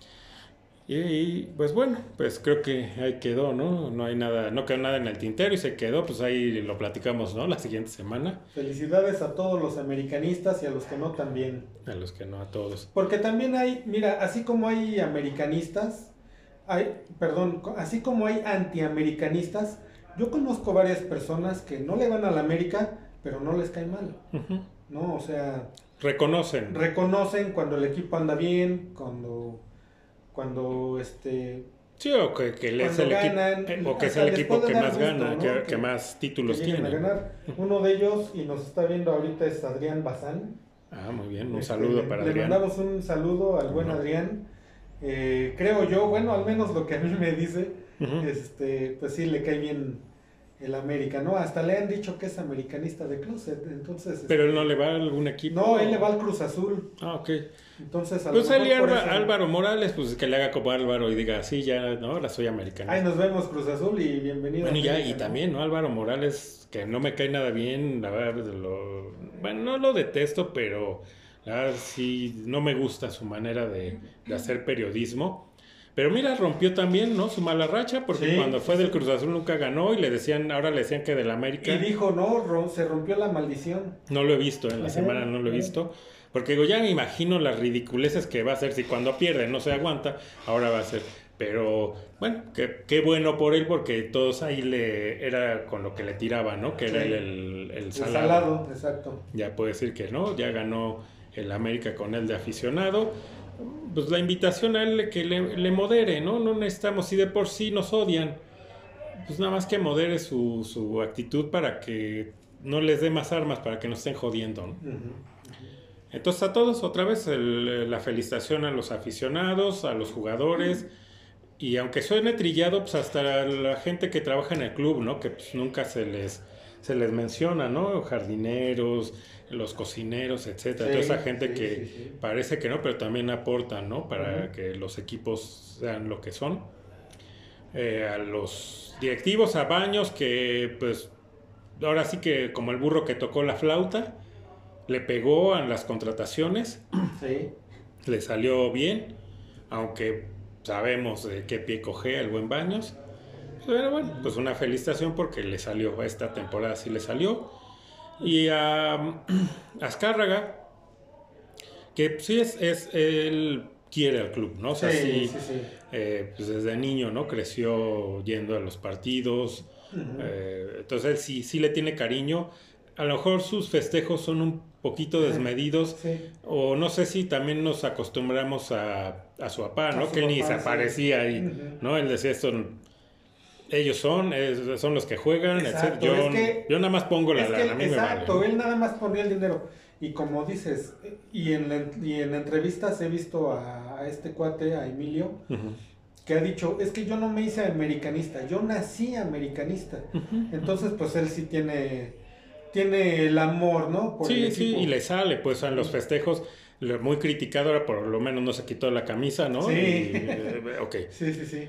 Y, y, pues bueno, pues creo que ahí quedó, ¿no? No hay nada, no quedó nada en el tintero y se quedó, pues ahí lo platicamos, ¿no? La siguiente semana, Felicidades a todos los americanistas y a los que no también. a los que no a todos. Porque también hay, mira, así como hay americanistas, hay, perdón, así como hay antiamericanistas, yo conozco varias personas que no le van a la América, pero no les cae mal. ¿no? O sea, Reconocen. reconocen cuando el equipo anda bien, cuando, cuando este, Sí, o que, que le es el ganan, equipo, eh, o que es el equipo que más gusto, gana, ¿no? que, Que- que más que títulos lleguen tiene. a ganar. Uno de ellos, y nos está viendo ahorita, es Adrián Bazán. Ah, muy bien, un Este, saludo le- para le Adrián. mandamos un saludo al buen. Adrián. Eh, creo yo, bueno, al menos lo que a mí me dice, Este, pues sí le cae bien el América, ¿no? Hasta le han dicho que es americanista de closet, entonces... Pero él no le va a algún equipo. no, él le va al Cruz Azul, Ah, ok. entonces... a Pues Alba- eso- Álvaro Morales, pues que le haga como Álvaro y diga, sí, ya, no, ahora soy americano. Ahí nos vemos Cruz Azul y bienvenido. Bueno, y ya, América, y ¿no? también, ¿no? Álvaro Morales, que no me cae nada bien, la verdad, lo, bueno, no lo detesto, pero Ah, sí, no me gusta su manera de, de hacer periodismo. Pero mira, rompió también, ¿no? Su mala racha, porque Sí, cuando fue sí, del. Cruz Azul nunca ganó y le decían, ahora le decían que del América. Y dijo, no, se rompió la maldición. No lo he visto, en la Ajá, semana no lo he visto. Porque digo, ya me imagino las ridiculeces que va a hacer si cuando pierde no se aguanta, ahora va a ser. Pero bueno, qué, qué bueno por él porque todos ahí le era con lo que le tiraban, ¿no? Que era el, el, el El salado. salado, exacto. Ya puede decir que no, ya ganó el América con él de aficionado. Pues la invitación a él que le, le modere, ¿no? No necesitamos, si de por sí nos odian, pues nada más que modere su, su actitud para que no les dé más armas, para que no estén jodiendo. Entonces a todos otra vez el- la felicitación a los aficionados, a los jugadores y aunque suene trillado, pues hasta la gente que trabaja en el club, ¿no? Que pues nunca se les se les menciona, ¿no? Jardineros, los cocineros, etcétera, Sí, toda esa gente sí, que sí, parece que no, pero también aportan, ¿no? Para que los equipos sean lo que son. Eh, a los directivos, a Baños, que pues ahora sí que como el burro que tocó la flauta, le pegó a las contrataciones, Sí. le salió bien, aunque sabemos de qué pie cogea el buen Baños. Pero bueno, pues una felicitación porque le salió, esta temporada sí le salió. Y a Azcárraga, que sí es, es, él quiere al club, ¿no? O sea, sí, sí, sí, eh, pues desde niño, ¿no? Creció yendo a los partidos. Eh, entonces él sí, sí le tiene cariño. A lo mejor sus festejos son un poquito desmedidos. Sí. O no sé si también nos acostumbramos a, a su papá, ¿no? Que él ni se aparecía ahí. ¿no? Él decía esto, ellos son, es- son los que juegan, Exacto, etc. Yo, es que- yo nada más pongo la lana, exacto, vale. él nada más ponía el dinero. Y como dices, y en, la- y en entrevistas he visto a, a este cuate, a Emilio, que ha dicho, es que yo no me hice americanista, yo nací americanista. Entonces, pues él sí tiene, tiene el amor, ¿no? Por Sí, sí, y le sale, pues en los festejos, muy criticado, ahora por lo menos no se quitó la camisa, ¿no? Sí. Y, eh, ok. Sí, sí, sí.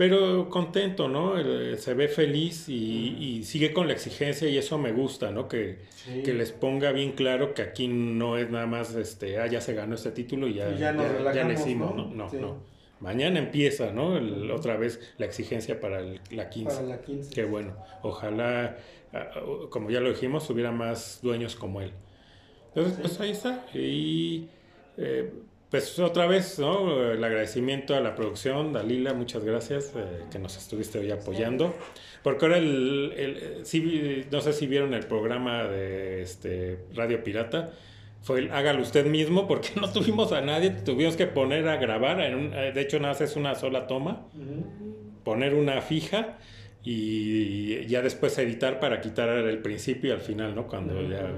Pero contento, ¿no? Eh, Se ve feliz y, y sigue con la exigencia y eso me gusta, ¿no? Que, Sí. que les ponga bien claro que aquí no es nada más, este, ah, ya se ganó este título y ya, Y ya nos ya- ya le hicimos, ¿no? ¿no? No, Sí. no. Mañana empieza, ¿no? El- otra vez la exigencia para el- la 15. Para la 15. Qué bueno. Ojalá, ah, como ya lo dijimos, hubiera más dueños como él. Entonces, Sí. pues ahí está. Y eh, pues otra vez, ¿no? El agradecimiento a la producción, Dalila, muchas gracias eh, que nos estuviste hoy apoyando. Porque ahora el, el- sí no sé si vieron el programa de este Radio Pirata. Fue el hágalo usted mismo porque no tuvimos a nadie, tuvimos que poner a grabar, en un- eh, de hecho nada es una sola toma poner una fija y ya después editar para quitar el principio y al final, ¿no? Cuando ya...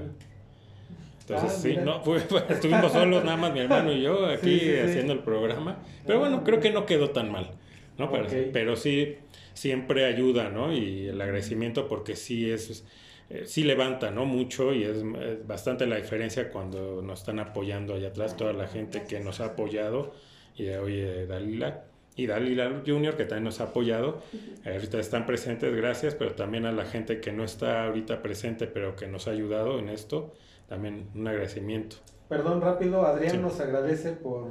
Entonces, Ah, sí, no, fue- estuvimos solos nada más mi hermano y yo aquí Sí, sí, sí. haciendo el programa. Pero bueno, creo que no quedó tan mal, ¿no? Pero, pero sí, siempre ayuda, ¿no? Y el agradecimiento porque sí es... eh, sí levanta, ¿no? Mucho y es, es bastante la diferencia cuando nos están apoyando allá atrás, toda la gente que nos ha apoyado y oye, Dalila y Dalila Junior que también nos ha apoyado. Eh, ahorita están presentes, gracias, pero también a la gente que no está ahorita presente, pero que nos ha ayudado en esto, también un agradecimiento. Perdón, rápido, Adrián Sí. nos agradece por,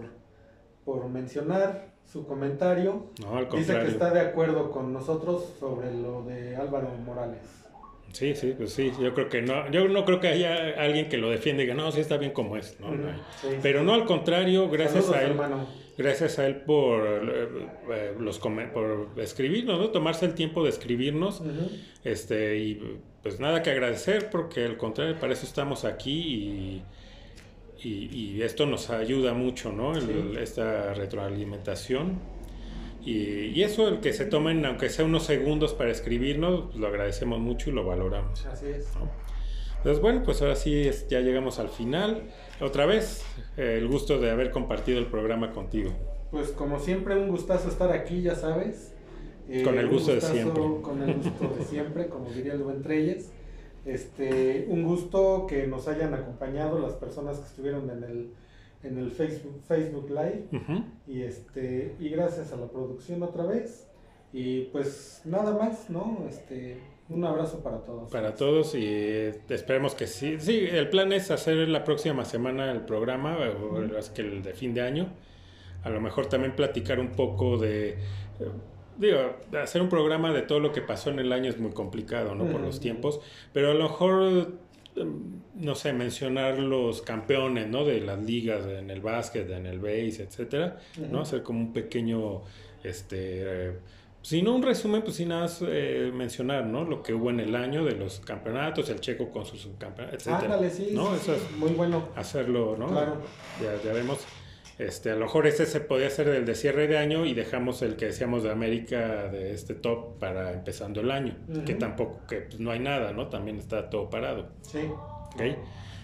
por mencionar su comentario. No, al Dice contrario. que está de acuerdo con nosotros sobre lo de Álvaro Morales. Sí, sí, pues sí, yo creo que no, yo no creo que haya alguien que lo defienda y diga, no, sí está bien como es, ¿no? Sí, Pero sí. no, al contrario, gracias Saludos, a él. hermano. Gracias a él por, eh, eh, los por escribirnos, ¿no? Tomarse el tiempo de escribirnos. Este, y pues nada que agradecer, porque al contrario, para eso estamos aquí y, y- y esto nos ayuda mucho, ¿no? El- Sí. Esta retroalimentación. Y, y eso, el que se tomen, aunque sea unos segundos para escribirnos, pues, lo agradecemos mucho y lo valoramos. Así es. ¿no? Entonces, bueno, pues ahora sí es- ya llegamos al final. Otra vez, eh, el gusto de haber compartido el programa contigo. Pues como siempre, un gustazo estar aquí, ya sabes. Eh, Con el gusto de gustazo siempre. Con el gusto de siempre, como diría el buen Treyes. Este, un gusto que nos hayan acompañado las personas que estuvieron en el, en el Facebook, Facebook Live. Ujú. Y este, y gracias a la producción otra vez. Y pues nada más, ¿no? Este, un abrazo para todos. Para todos y eh, esperemos que sí. Sí, el plan es hacer la próxima semana el programa, o es que el de fin de año. A lo mejor también platicar un poco de... eh, Digo, hacer un programa de todo lo que pasó en el año es muy complicado, ¿no? Por los tiempos. Pero a lo mejor, eh, no sé, mencionar los campeones, ¿no? De las ligas, en el básquet, en el base, etcétera. ¿no? Hacer como un pequeño, este, si no un resumen, pues sí nada más eh, mencionar, ¿no? Lo que hubo en el año de los campeonatos, el checo con sus subcampeonatos, etcétera. Ándale, sí, ¿no? sí, Eso sí, es muy bueno. hacerlo, ¿no? Claro. Ya, ya vemos. Este, a lo mejor ese se podía hacer del de cierre de año y dejamos el que decíamos de América de este top para empezando el año, Ujú. que tampoco, que pues, no hay nada, ¿no? También está todo parado. Sí. ¿ok?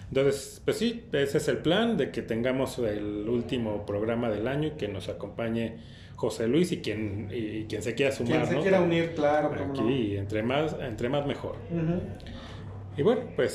Entonces, pues sí, ese es el plan de que tengamos el último programa del año y que nos acompañe José Luis y quien, y quien se quiera sumar, Quien se ¿no? quiera unir, claro, Aquí, no. entre más, entre más mejor. Y bueno, pues